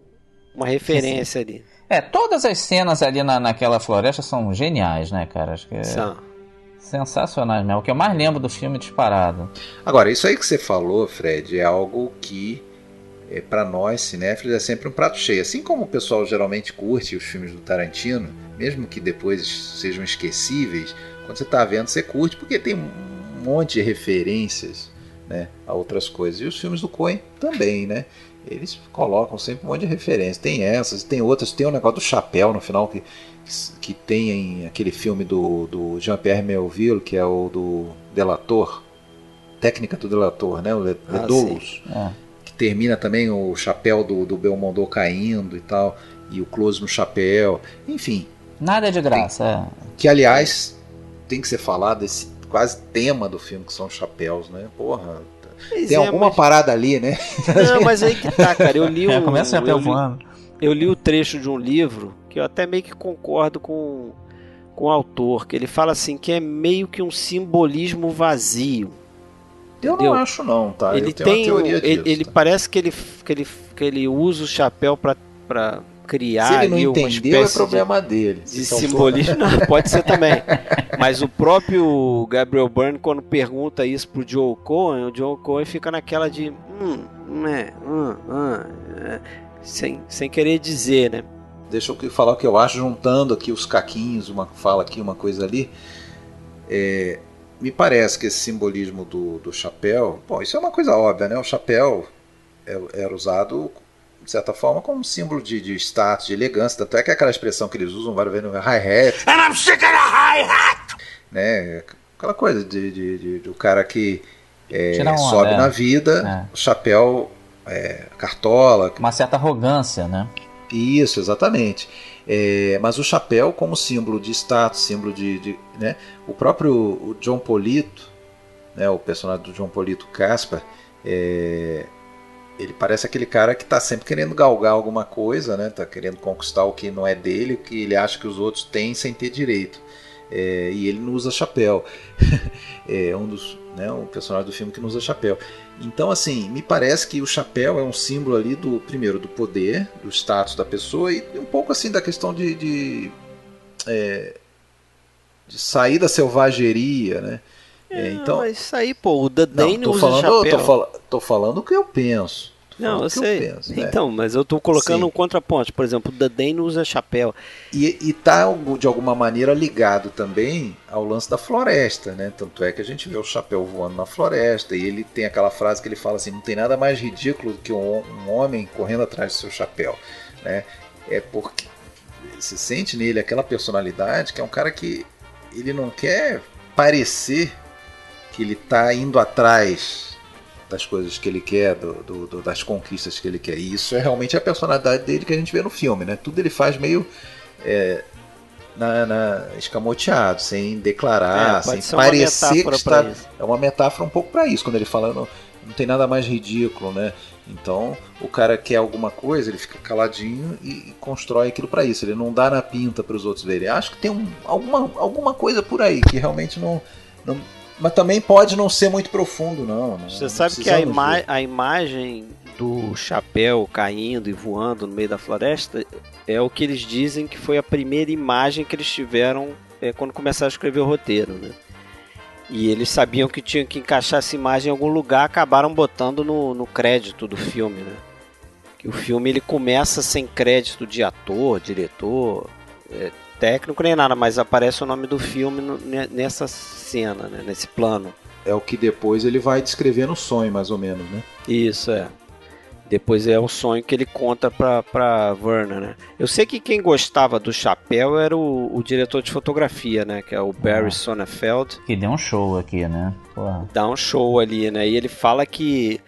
uma referência ali. É, todas as cenas ali na, naquela floresta são geniais, né, cara? Acho que é São. Sensacionais mesmo. O que eu mais lembro do filme disparado. Agora, isso aí que você falou, Fred, é algo que é, para nós cinéfilos é sempre um prato cheio. Assim como o pessoal geralmente curte os filmes do Tarantino, mesmo que depois sejam esquecíveis, quando você está vendo você curte porque tem um monte de referências né, a outras coisas. E os filmes do Coen também, né? Eles colocam sempre um monte de referências. Tem essas, tem outras. Tem o negócio do chapéu no final que, que tem em aquele filme do, do Jean-Pierre Melville, que é o do Delator. Técnica do Delator, né? O Le, Ah, É. que termina também o chapéu do, do Belmondo caindo e tal, e o close no chapéu, enfim, Nada é de graça, é. que aliás tem que ser falado esse quase tema do filme que são os chapéus, né? Porra, Pois tem é, alguma mas- parada ali, né? Não, mas aí que tá, cara. Eu li É, um, começa o chapéu voando. eu li o trecho de um livro que eu até meio que concordo com, com o autor, que ele fala assim que é meio que um simbolismo vazio. Eu Entendeu? não acho não, tá? ele tem, ele, disso. ele tá? parece que ele, que ele que ele usa o chapéu pra pra criar Se ele não entendeu, é espécie de- problema dele. de Então, simbolismo, não, pode ser também. Mas o próprio Gabriel Byrne, quando pergunta isso pro Joe Cohen, o Joe Cohen fica naquela de. Hum, hum, é, hum, hum, é", sem, sem querer dizer, né? Deixa eu falar o que eu acho, juntando aqui os caquinhos, uma fala aqui, uma coisa ali. É, me parece que esse simbolismo do, do chapéu, bom, isso é uma coisa óbvia, né? O chapéu é- era usado, de certa forma, como um símbolo de, de status, de elegância. Tanto é que é aquela expressão que eles usam várias vezes no hi-hat. And I'm sick of the hi-hat! Né? Aquela coisa de, de- de- do cara que é, sobe na vida, É. chapéu, é, cartola, Uma certa arrogância, né? Isso, exatamente. É, mas o chapéu como símbolo de status, símbolo de, de, né? O próprio o John Polito, né? O personagem do John Polito Caspar, é, ele parece aquele cara que está sempre querendo galgar alguma coisa, né? Tá querendo conquistar o que não é dele, o que ele acha que os outros têm sem ter direito. É, e ele não usa chapéu. é um dos, né? Um personagem do filme que não usa chapéu. Então, assim, me parece que o chapéu é um símbolo ali do, primeiro, do poder, do status da pessoa e um pouco assim da questão de, de, é, de sair da selvageria, né? É, então, mas isso aí, pô, o Dadain não, tô usa falando, chapéu. tô, fala- tô falando o que eu penso. Não, falando eu sei. penso, né? então, mas eu tô colocando Sim. um contraponto. Por exemplo, o não usa chapéu. E, e tá de alguma maneira ligado também ao lance da floresta, né? Tanto é que a gente vê o chapéu voando na floresta e ele tem aquela frase que ele fala assim: não tem nada mais ridículo do que um, um homem correndo atrás do seu chapéu, né? É porque se sente nele aquela personalidade que é um cara que ele não quer parecer que ele tá indo atrás das coisas que ele quer, do, do- do- das conquistas que ele quer. E isso é realmente a personalidade dele que a gente vê no filme, né? Tudo ele faz meio é, na, na- escamoteado, sem declarar, É, sem parecer que está. É uma metáfora um pouco para isso, quando ele fala não, não tem nada mais ridículo, né? Então o cara quer alguma coisa, ele fica caladinho e, e constrói aquilo para isso. Ele não dá na pinta para os outros verem. Acho que tem um- alguma, alguma coisa por aí que realmente não, não- Mas também pode não ser muito profundo, não. não Você não sabe que a, ima a imagem do chapéu caindo e voando no meio da floresta é o que eles dizem que foi a primeira imagem que eles tiveram é, quando começaram a escrever o roteiro, né? E eles sabiam que tinham que encaixar essa imagem em algum lugar, acabaram botando no, no crédito do filme, né? Que o filme ele começa sem crédito de ator, diretor, é, técnico nem nada, mas aparece o nome do filme nessa cena, né? Nesse plano. É o que depois ele vai descrever no sonho, mais ou menos, né? Isso, é. Depois é o sonho que ele conta pra, pra Werner, né? Eu sei que quem gostava do chapéu era o, o diretor de fotografia, né? Que é o Barry Ah. Sonnenfeld. Que deu um show aqui, né? Porra. Dá um show ali, né? E ele fala que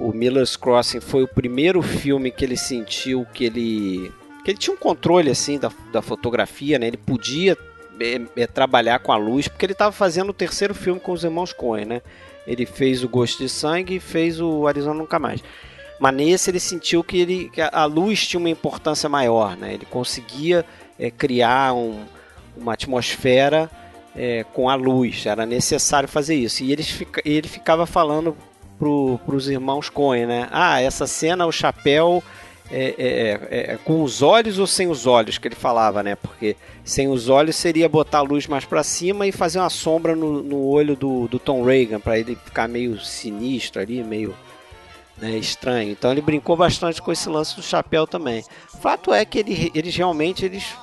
o Miller's Crossing foi o primeiro filme que ele sentiu que ele... Que ele tinha um controle, assim, da, da fotografia, né? Ele podia é, é, trabalhar com a luz, porque ele estava fazendo o terceiro filme com os irmãos Coen, né? Ele fez o Gosto de Sangue e fez o Arizona Nunca Mais. Mas nesse ele sentiu que, ele, que a luz tinha uma importância maior, né? Ele conseguia é, criar um, uma atmosfera é, com a luz, era necessário fazer isso. E ele, fica, ele ficava falando para os irmãos Coen, né? Ah, essa cena, o chapéu é, é, é, é, com os olhos ou sem os olhos que ele falava, né? Porque sem os olhos seria botar a luz mais para cima e fazer uma sombra no, no olho do, do Tom Reagan para ele ficar meio sinistro ali, meio né, estranho. Então ele brincou bastante com esse lance do chapéu também. Fato é que ele, eles realmente eles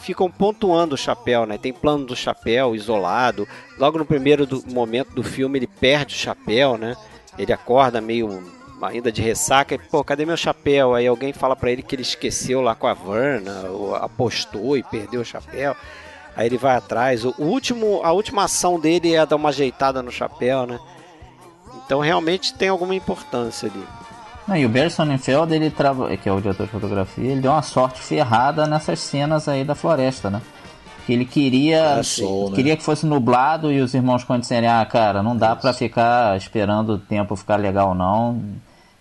ficam pontuando o chapéu, né? Tem plano do chapéu isolado. Logo no primeiro do, momento do filme ele perde o chapéu, né? Ele acorda meio ainda de ressaca e, pô, cadê meu chapéu? Aí alguém fala para ele que ele esqueceu lá com a Verna, ou apostou e perdeu o chapéu. Aí ele vai atrás. O último, a última ação dele é dar uma ajeitada no chapéu, né? Então realmente tem alguma importância ali. Não, e o Barry Sonnenfeld, ele trava, que é o diretor de fotografia, ele deu uma sorte ferrada nessas cenas aí da floresta, né? Que ele queria, é sol, né? queria que fosse nublado e os irmãos Conde disserem, ah, cara, não dá para ficar esperando o tempo ficar legal não.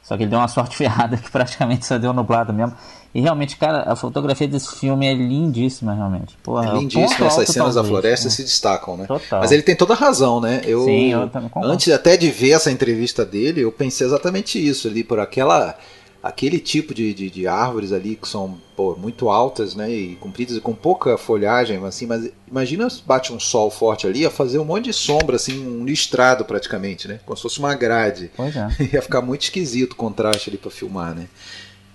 Só que ele deu uma sorte ferrada que praticamente só deu nublado mesmo. E realmente, cara, a fotografia desse filme é lindíssima, realmente. Porra, é lindíssima, essas cenas da floresta né? se destacam, né? Total. Mas ele tem toda a razão, né? Eu, Sim, eu também Antes até de ver essa entrevista dele, eu pensei exatamente isso ali, por aquela aquele tipo de, de, de, árvores ali que são pô, muito altas, né, e compridas e com pouca folhagem, assim, mas imagina se bate um sol forte ali, ia fazer um monte de sombra, assim, um listrado praticamente, né, como se fosse uma grade. Pois é. ia ficar muito esquisito o contraste ali para filmar, né.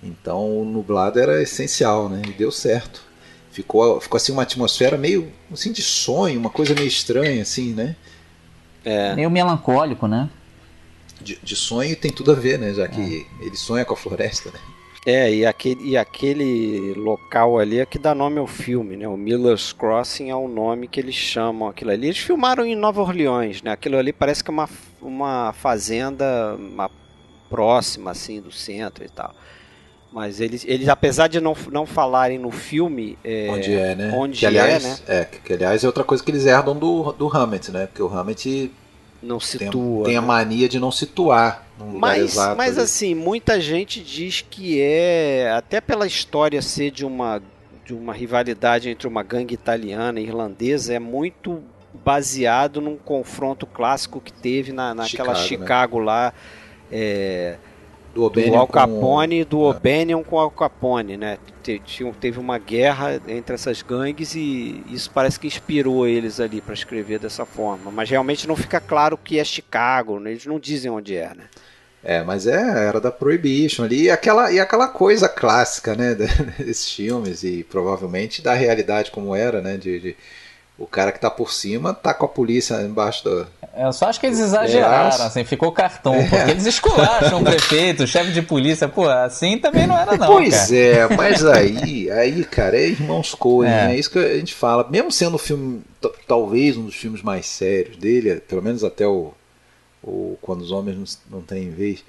Então o nublado era essencial, né? E deu certo. Ficou, ficou assim uma atmosfera meio assim de sonho, uma coisa meio estranha assim, né? É. Meio melancólico, né? De, de sonho tem tudo a ver, né? Já que é. ele sonha com a floresta, né? É, e aquele, e aquele local ali é que dá nome ao filme, né? O Miller's Crossing é o nome que eles chamam aquilo ali. Eles filmaram em Nova Orleans, né? Aquilo ali parece que é uma, uma fazenda uma próxima, assim, do centro e tal. Mas eles, eles apesar de não, não falarem no filme. É, onde é, né? Onde que, aliás, é, né? É, que, aliás é outra coisa que eles herdam do, do Hammett, né? Porque o Hammett. Não situa. Tem, tem a né? mania de não situar num mas. Mas ali. assim, muita gente diz que é. Até pela história ser de uma, de uma rivalidade entre uma gangue italiana e irlandesa, é muito baseado num confronto clássico que teve na, naquela Chicago, Chicago né? lá. É, do, Obenion do Al Capone com... do Obenion com Al Capone, né? Teve uma guerra entre essas gangues e isso parece que inspirou eles ali para escrever dessa forma. Mas realmente não fica claro que é Chicago, né? eles não dizem onde é, né? É, mas é, era da Prohibition ali, e aquela, e aquela coisa clássica, né, desses filmes, e provavelmente da realidade como era, né, de, de o cara que tá por cima tá com a polícia embaixo do. Eu só acho que eles exageraram, é. assim, ficou cartão, é. porque eles esculacham o prefeito, o chefe de polícia, pô, assim também não era não. Pois cara. é, mas aí, aí, cara, é irmãos Coen, é. é. isso que a gente fala. Mesmo sendo o filme, talvez um dos filmes mais sérios dele, pelo menos até o, o Quando os Homens Não, não Têm Vez.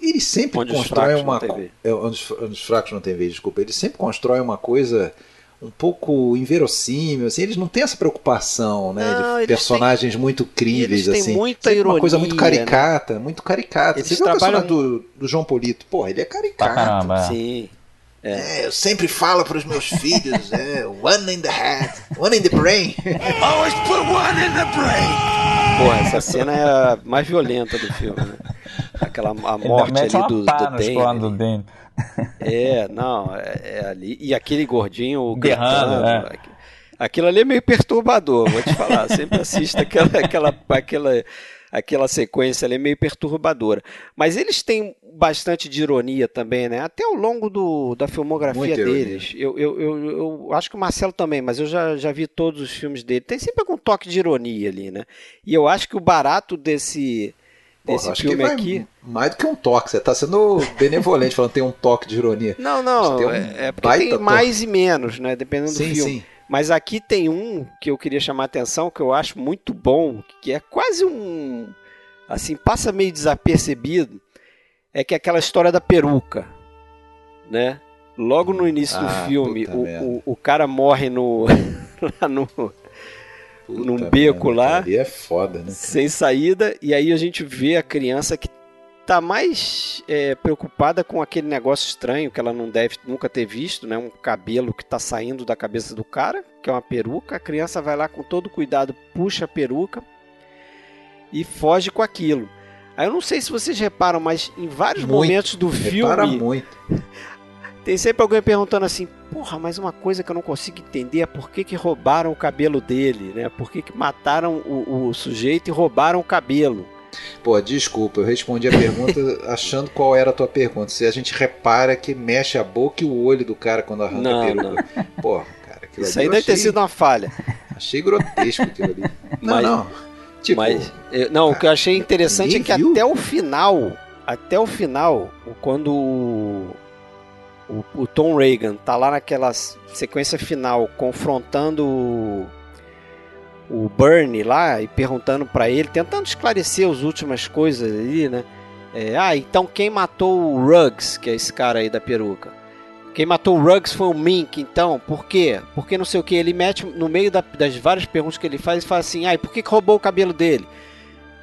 Ele sempre onde constrói uma. É, onde, onde os fracos não têm vez, desculpa. Ele sempre constrói uma coisa um pouco inverossímil, assim, eles não têm essa preocupação, né, não, de personagens têm, muito críveis, eles assim, muita ironia, uma coisa muito caricata, né? muito caricata. Eles Você viu trabalham... o personagem do, do João Polito? Porra, ele é caricato. Caramba. É. Sim. É. é. eu sempre falo para os meus filhos, é, one in the head, one in the brain. Always put one in the brain. Porra, essa cena é a mais violenta do filme, né? Aquela a morte ali do, do Dane. Do Dane. É, não, é, é, ali. E aquele gordinho berrando. É. Aquilo ali é meio perturbador, vou te falar. Sempre assisto aquela, aquela, aquela, aquela sequência ali, é meio perturbadora. Mas eles têm bastante de ironia também, né? Até ao longo do, da filmografia deles. Eu, eu, eu, eu, acho que o Marcelo também, mas eu já, já vi todos os filmes dele. Tem sempre algum toque de ironia ali, né? E eu acho que o barato desse desse Porra, filme aqui. Mais do que um toque, você está sendo benevolente falando que tem um toque de ironia. Não, não, um é, é porque tem mais toque. e menos, né? Dependendo sim, do filme. Sim. Mas aqui tem um que eu queria chamar a atenção, que eu acho muito bom, que é quase um. Assim, passa meio desapercebido. É que é aquela história da peruca, né? Logo no início ah, do filme, o, o, o, cara morre no, lá no, num beco lá. Ali é foda, né? Sem saída. E aí a gente vê a criança que tá mais é, preocupada com aquele negócio estranho que ela não deve nunca ter visto, né? Um cabelo que tá saindo da cabeça do cara, que é uma peruca. A criança vai lá com todo cuidado, puxa a peruca e foge com aquilo. Aí eu não sei se vocês reparam, mas em vários Muito. momentos do Repara filme muito. tem sempre alguém perguntando assim: porra, mas uma coisa que eu não consigo entender é por que, que roubaram o cabelo dele, né? Por que, que mataram o, o sujeito e roubaram o cabelo? Pô, desculpa, eu respondi a pergunta achando qual era a tua pergunta. Se a gente repara que mexe a boca e o olho do cara quando arranca Não, a peruca. Porra, cara, aquilo Isso ali aí deve ter achei- sido uma falha. Achei grotesco aquilo ali. Não, Mas- não. Tipo, Mas, eu- não, o que eu achei interessante é que viu? até o final, até o final, quando o, o, o Tom Reagan tá lá naquela sequência final confrontando o, o Bernie lá e perguntando pra ele, tentando esclarecer as últimas coisas ali, né? É, ah, então quem matou o Ruggs, que é esse cara aí da peruca? Quem matou o Ruggs foi o Mink, então, por quê? Porque não sei o que. Ele mete no meio da- das várias perguntas que ele faz, ele fala assim: ah, e por que, que roubou o cabelo dele?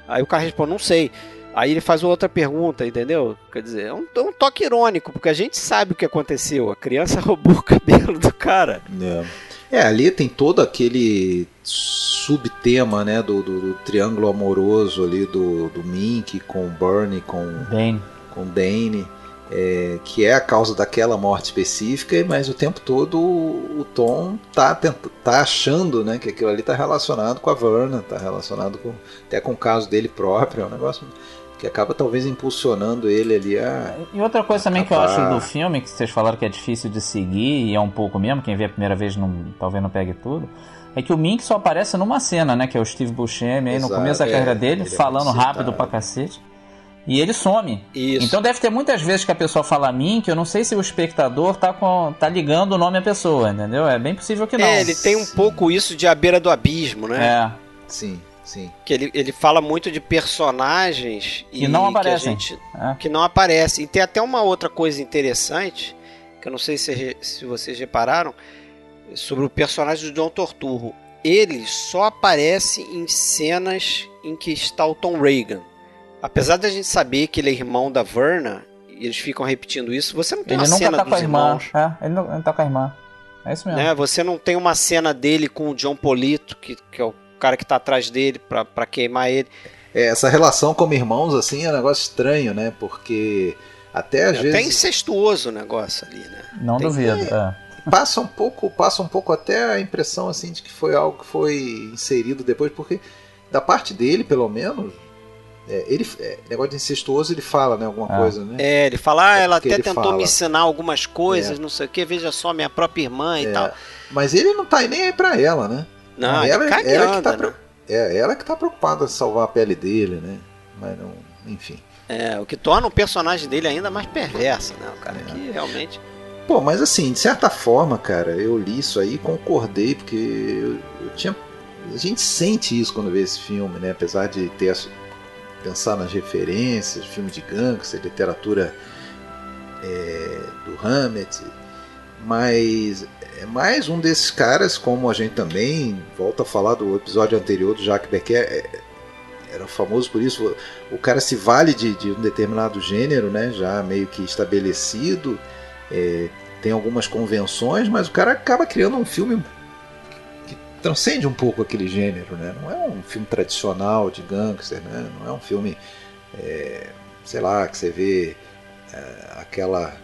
Aí o cara responde: não sei. Aí ele faz outra pergunta, entendeu? Quer dizer, é um, é um toque irônico, porque a gente sabe o que aconteceu. A criança roubou o cabelo do cara. É. É, ali tem todo aquele subtema, né, do, do- do triângulo amoroso ali do, do Mink com o Bernie, com, Bem, com o Dane, é, que é a causa daquela morte específica, mas o tempo todo o, o Tom tá, tá achando né, que aquilo ali tá relacionado com a Verna, tá relacionado com, até com o caso dele próprio, é um negócio que acaba talvez impulsionando ele ali a... E outra coisa também que eu Acabar. acho do filme, que vocês falaram que é difícil de seguir, e é um pouco mesmo, quem vê a primeira vez não, talvez não pegue tudo, é que o Mink só aparece numa cena, né? Que é o Steve Buscemi aí no Exato, começo da é, carreira dele, ele é falando rápido pra cacete. E ele some. Isso. Então deve ter muitas vezes que a pessoa fala Mink, eu não sei se o espectador tá, com, tá ligando o nome à pessoa, entendeu? É bem possível que não. é, ele tem um pouco isso de a beira do abismo, né? É. Sim, sim. Que ele, ele fala muito de personagens Que não a aparecem. gente- é. que não aparece. E tem até uma outra coisa interessante, que eu não sei se, se vocês repararam, sobre o personagem do John Torturro. Ele só aparece em cenas em que está o Tom Reagan. Apesar da gente saber que ele é irmão da Verna, e eles ficam repetindo isso, você não tem Ele uma cena tá com dos a irmã. irmãos. É, ele não ele tá com a irmã. É isso mesmo. Né? Você não tem uma cena dele com o John Polito, que, que é o cara que tá atrás dele pra, pra queimar ele. É, essa relação como irmãos assim é um negócio estranho, né? Porque até às É até vezes incestuoso o negócio ali, né? Não Tem- duvido. É. passa um pouco, passa um pouco até a impressão assim de que foi algo que foi inserido depois, porque da parte dele, pelo menos, é, ele é, negócio de incestuoso ele fala, né, alguma Ah. coisa, né? É, ele fala, ah, É ela até tentou fala. me ensinar algumas coisas, não sei o que, veja só, minha própria irmã e É, tal. Mas ele não tá nem aí pra ela, né? Não, ela, ele caga e ela que tá né? é, ela que tá preocupada em salvar a pele dele, né? Mas não, enfim. É, o que torna o personagem dele ainda mais perverso, né? O cara É. que realmente... Pô, mas assim, de certa forma, cara, eu li isso aí e concordei, porque eu, eu tinha. A gente sente isso quando vê esse filme, né? Apesar de ter pensar nas referências, filme de gangster, literatura é, do Hammett, mas é mais um desses caras, como a gente também volta a falar do episódio anterior do Jacques Becker, é, era famoso por isso. O cara se vale de, de um determinado gênero, né? Já meio que estabelecido. é, tem algumas convenções, mas o cara acaba criando um filme transcende um pouco aquele gênero, né? Não é um filme tradicional de gangster, né? Não é um filme, é, sei lá, que você vê é, aquela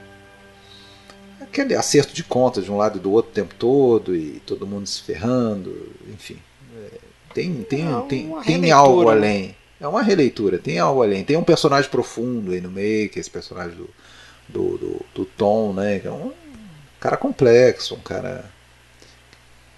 aquele acerto de contas de um lado e do outro o tempo todo e todo mundo se ferrando, enfim. É, tem tem, É tem, tem algo né? além. É uma releitura, tem algo além. Tem um personagem profundo aí no meio, que é esse personagem do, do, do, do Tom, né? Que é um cara complexo, um cara.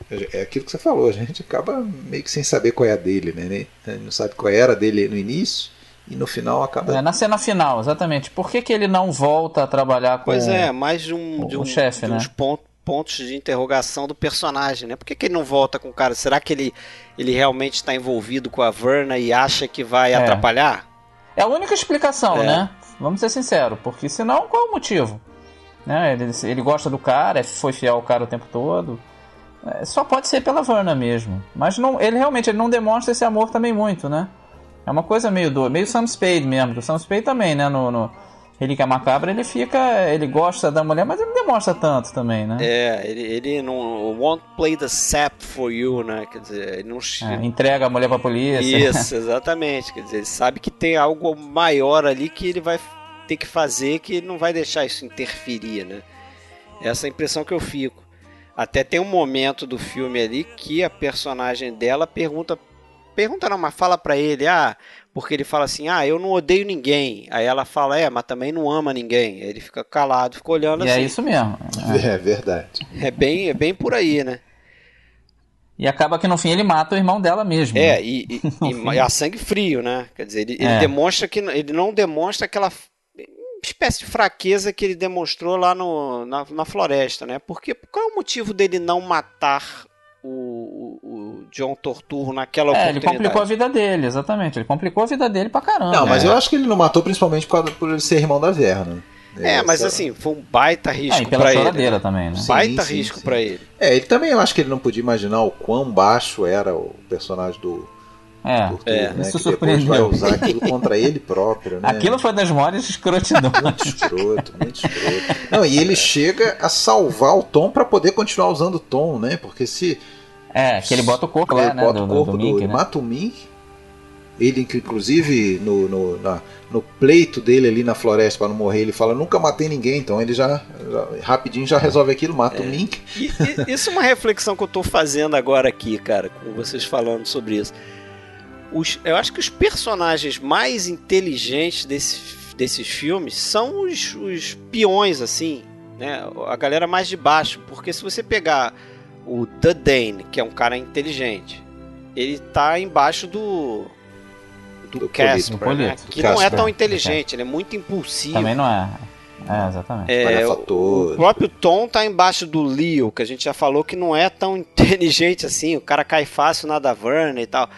É aquilo que você falou, a gente acaba meio que sem saber qual é a dele, né? A gente não sabe qual era a dele no início e no final acaba. É, na cena final, exatamente. Por que, que ele não volta a trabalhar com. Pois é, mais de um, de um chefe, de né? uns pon- pontos de interrogação do personagem, né? Por que, que ele não volta com o cara? Será que ele, ele realmente está envolvido com a Verna e acha que vai É. atrapalhar? É a única explicação, É. né? Vamos ser sinceros, porque senão qual é o motivo? Né? Ele, ele gosta do cara, é- foi fiel ao cara o tempo todo. É, só pode ser pela Verna mesmo. Mas não, ele realmente ele não demonstra esse amor também muito, né? É uma coisa meio do, meio Sam Spade mesmo, que o Sam Spade também, né, no, no Relíquia Macabra, ele fica, ele gosta da mulher, mas ele não demonstra tanto também, né? É, ele, ele não won't play the sap for you, né? Quer dizer, ele não é, entrega a mulher pra polícia. Isso, exatamente. Quer dizer, ele sabe que tem algo maior ali que ele vai ter que fazer que ele não vai deixar isso interferir, né? Essa é a impressão que eu fico. Até tem um momento do filme ali que a personagem dela pergunta pergunta não, mas fala para ele, ah, porque ele fala assim, ah, eu não odeio ninguém. Aí ela fala, é, mas também não ama ninguém. Aí ele fica calado, fica olhando e é assim. é isso mesmo. É, é verdade. É bem, é bem por aí, né? E acaba que no fim ele mata o irmão dela mesmo. É, né? e, e, e a sangue frio, né? Quer dizer, ele, ele é. demonstra que ele não demonstra aquela espécie de fraqueza que ele demonstrou lá no, na, na floresta, né? Porque qual é o motivo dele não matar o, o, John Torturro naquela é, oportunidade. Ele complicou a vida dele, exatamente. Ele complicou a vida dele pra caramba. Não, mas é. eu acho que ele não matou principalmente por, causa, por ele ser irmão da Verna. É, mas assim, foi um baita risco é, pela pra ele. Né? também, né? Baita sim, risco para ele. É, ele também eu acho que ele não podia imaginar o quão baixo era o personagem do é, Tortura, é. Né, isso surpreendeu. vai usar aquilo contra ele próprio, né? Aquilo foi das maiores escrotidões. muito escroto, muito escroto. Não, e ele chega a salvar o Tom para poder continuar usando o Tom, né? Porque se é, que ele bota o corpo lá, né? Bota do, o corpo do, do, Mink, do né? mata o Mink. Ele, inclusive, no, no, na, no pleito dele ali na floresta para não morrer, ele fala: Nunca matei ninguém. Então ele já, já rapidinho já resolve aquilo, mata é. o Mink. E, e, isso é uma reflexão que eu estou fazendo agora aqui, cara, com vocês falando sobre isso. Os, eu acho que os personagens mais inteligentes desse, desses filmes são os, os peões, assim, né? A galera mais de baixo. Porque se você pegar o The Dane, que é um cara inteligente, ele tá embaixo do do, do Casper, né? que Casper. não é tão inteligente, ele é muito impulsivo. Também não é. É, exatamente. É, o, o, próprio Tom tá embaixo do Leo, que a gente já falou que não é tão inteligente assim, o cara cai fácil na Daverna e tal.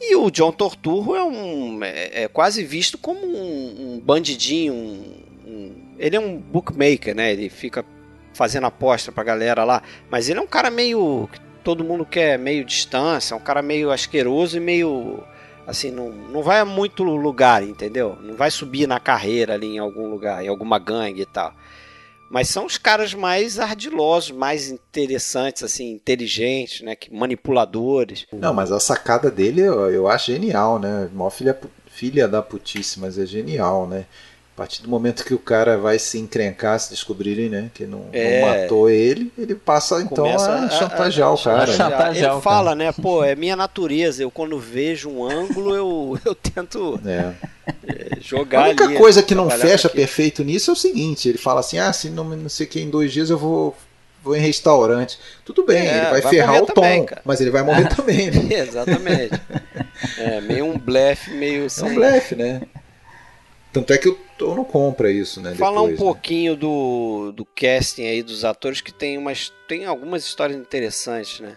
E o John Torturro é um é, é quase visto como um, um bandidinho, um, um, ele é um bookmaker, né? Ele fica fazendo aposta pra galera lá. Mas ele é um cara meio. Todo mundo quer meio distância, é um cara meio asqueroso e meio. Assim, não, não vai a muito lugar, entendeu? Não vai subir na carreira ali em algum lugar, em alguma gangue e tal. Mas são os caras mais ardilosos, mais interessantes, assim, inteligentes, né? Que, manipuladores. Não, mas a sacada dele eu, eu acho genial, né? Mó filha, filha da putice, mas é genial, né? A partir do momento que o cara vai se encrencar, se descobrirem, né, que não, é... não matou ele, ele passa então Começa a chantagear a, a, o cara. Chantagear ele fala, né, pô, é minha natureza, eu quando vejo um ângulo, eu, eu tento é. é jogar A única ali, coisa que não fecha perfeito nisso é o seguinte, ele fala assim, ah, se não, não sei que em dois dias eu vou vou em restaurante. Tudo bem, é, ele vai, vai ferrar o também, tom, cara. mas ele vai morrer também, né? Exatamente. É, meio um blefe, meio. É um blefe, né? Tanto é que o Tom não compra isso, né? Falar depois, um né? pouquinho do, do casting aí dos atores que tem, umas, tem algumas histórias interessantes, né?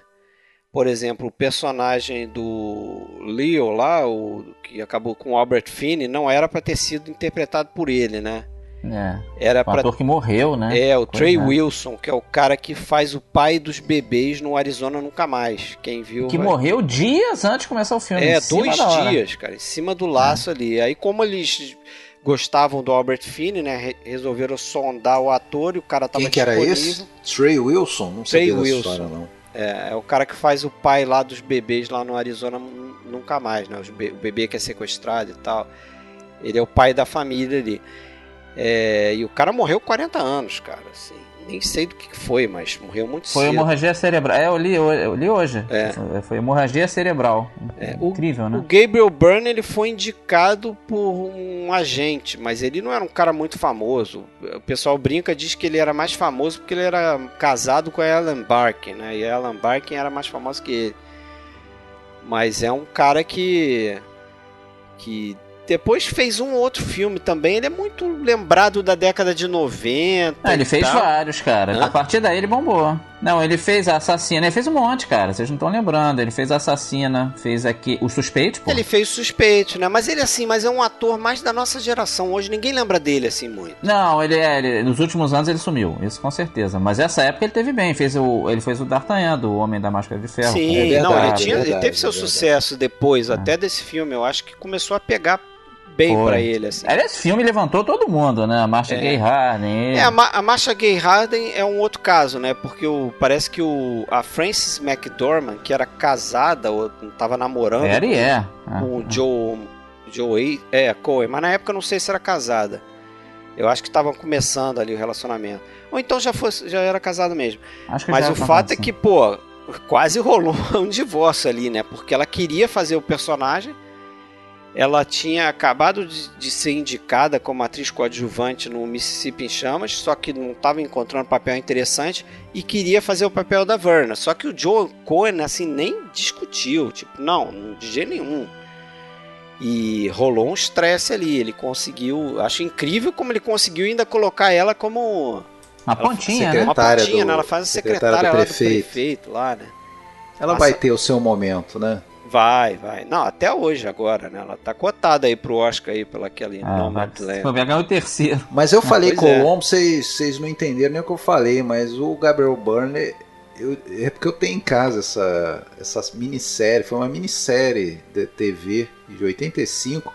Por exemplo, o personagem do Leo lá, o que acabou com o Albert Finney, não era para ter sido interpretado por ele, né? É. Era pra... ator que morreu, né? É, o Trey é. Wilson, que é o cara que faz o pai dos bebês no Arizona Nunca Mais. Quem viu. Que vai... morreu dias antes de começar o filme. É, dois dias, cara, em cima do laço é. ali. Aí, como eles gostavam do Albert Finney, né? Resolveram sondar o ator e o cara tava Quem que era esse? Trey Wilson? Não Trey sabia Wilson. História, não. É, é o cara que faz o pai lá dos bebês lá no Arizona nunca mais, né? O bebê que é sequestrado e tal. Ele é o pai da família ali. É, e o cara morreu 40 anos, cara, assim. Nem sei do que foi, mas morreu muito foi cedo. Foi hemorragia cerebral. É, eu li, eu li hoje. É. Foi hemorragia cerebral. É, Incrível, o, né? O Gabriel Byrne ele foi indicado por um agente, mas ele não era um cara muito famoso. O pessoal brinca, diz que ele era mais famoso porque ele era casado com a Ellen Barkin, né? E a Ellen Barkin era mais famosa que ele. Mas é um cara que que depois fez um outro filme também. Ele é muito lembrado da década de 90. Ah, ele fez tal. vários, cara. Hã? A partir daí ele bombou. Não, ele fez a Assassina. Ele fez um monte, cara. Vocês não estão lembrando. Ele fez a Assassina, fez aqui o Suspeito, pô. Ele fez suspeito, né? Mas ele, assim, mas é um ator mais da nossa geração. Hoje ninguém lembra dele, assim, muito. Não, ele é. Ele, nos últimos anos ele sumiu, isso com certeza. Mas essa época ele teve bem. Fez o, ele fez o D'Artagnan, do Homem da Máscara de Ferro. Sim, É verdade, não, ele, é tinha, ele verdade, teve seu é sucesso depois, até desse filme. Eu acho que começou a pegar bem Foi. pra ele, assim. Aliás, esse filme levantou todo mundo, né? A Marcia Gay Harden. É, a, Ma a Masha Gay Harden é um outro caso, né? Porque o, parece que o, a Frances McDormand, que era casada ou tava namorando Era e é. com o Joe, Joe A- é, Cohen, mas na época eu não sei se era casada. Eu acho que estavam começando ali o relacionamento. Ou então já, fosse, já era casado mesmo. Acho que Mas o fato é que, pô, quase rolou um divórcio ali, né? Porque ela queria fazer o personagem. Ela tinha acabado de, de ser indicada como atriz coadjuvante no Mississippi em Chamas, só que não estava encontrando papel interessante e queria fazer o papel da Verna. Só que o Joe Cohen, assim, nem discutiu. Tipo, não, de jeito nenhum. E rolou um estresse ali. Ele conseguiu. Acho incrível como ele conseguiu ainda colocar ela como Uma pontinha, né? uma pontinha, do- né? Ela faz a secretária secretária do lá do prefeito. prefeito lá, né? Ela Nossa. vai ter o seu momento, né? Vai, vai. Não, até hoje agora, né? Ela tá cotada aí pro Oscar aí pela aquele Ah, No vai, ganhar o terceiro. Mas eu falei pois é. Colombo, vocês vocês não entenderam nem o que eu falei, mas o Gabriel Byrne, eu- é porque eu tenho em casa essa, essa minissérie, foi uma minissérie de TV de 85,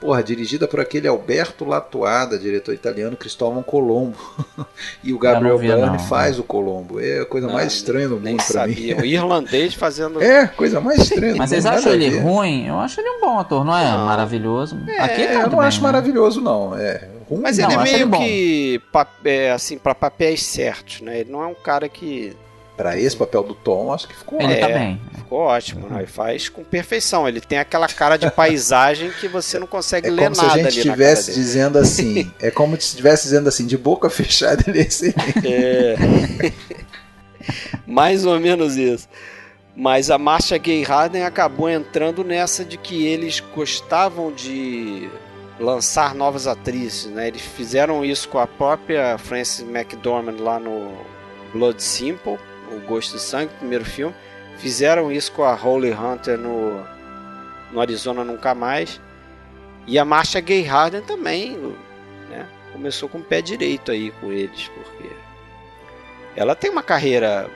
porra, dirigida por aquele Alberto Latuada, diretor italiano Cristóvão Colombo. e o Gabriel Byrne faz o Colombo. É a coisa Não, mais estranha do mundo pra sabia. mim. O irlandês fazendo. É, a coisa mais estranha do Mas vocês acham a ele ver. ruim? Eu acho ele um bom ator, não é? Não. Maravilhoso. É, Aqui ele tá eu não bem, acho né? maravilhoso, não. É ruim. Mas Não, ele é ele meio bom. que pa- é, assim para papéis certos, né? Ele não é um cara que Pra esse papel do Tom, acho que ficou Ele É. tá bem. ficou ótimo, né? Ele faz com perfeição. Ele tem aquela cara de paisagem que você não consegue É ler como se nada a gente ali estivesse dizendo assim. É como se estivesse dizendo assim, de boca fechada ele é excelente. É. Mais ou menos isso. Mas a Marcia Gay Harden acabou entrando nessa de que eles gostavam de lançar novas atrizes, né? Eles fizeram isso com a própria Frances McDormand lá no Blood Simple, o Gosto de Sangue, primeiro filme. Fizeram isso com a Holly Hunter no, no Arizona Nunca Mais. E a Marcia Gay Harden também, né? Começou com o pé direito aí com eles, porque ela tem uma carreira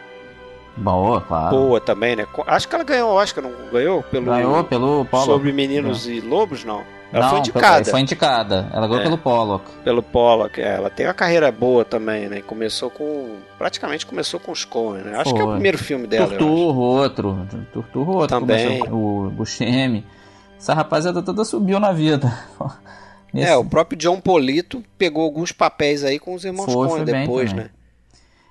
Boa, claro. boa também, né? Acho que ela ganhou o Oscar, não ganhou? Pelo, Ganhou pelo Pollock. Sobre Meninos e Lobos, não. Ela Não, foi indicada Foi indicada. Ela ganhou É. pelo Pollock. pelo Pollock. é, ela tem uma carreira boa também, né? Começou com. Praticamente começou com os Coen, né? Acho que é o Foi. primeiro filme dela. Turturro, outro. Turturro, outro. Também. Começou, o Buscemi. Essa rapaziada toda subiu na vida. Nesse- É, o próprio John Polito pegou alguns papéis aí com os irmãos Foi, Coen foi depois, né?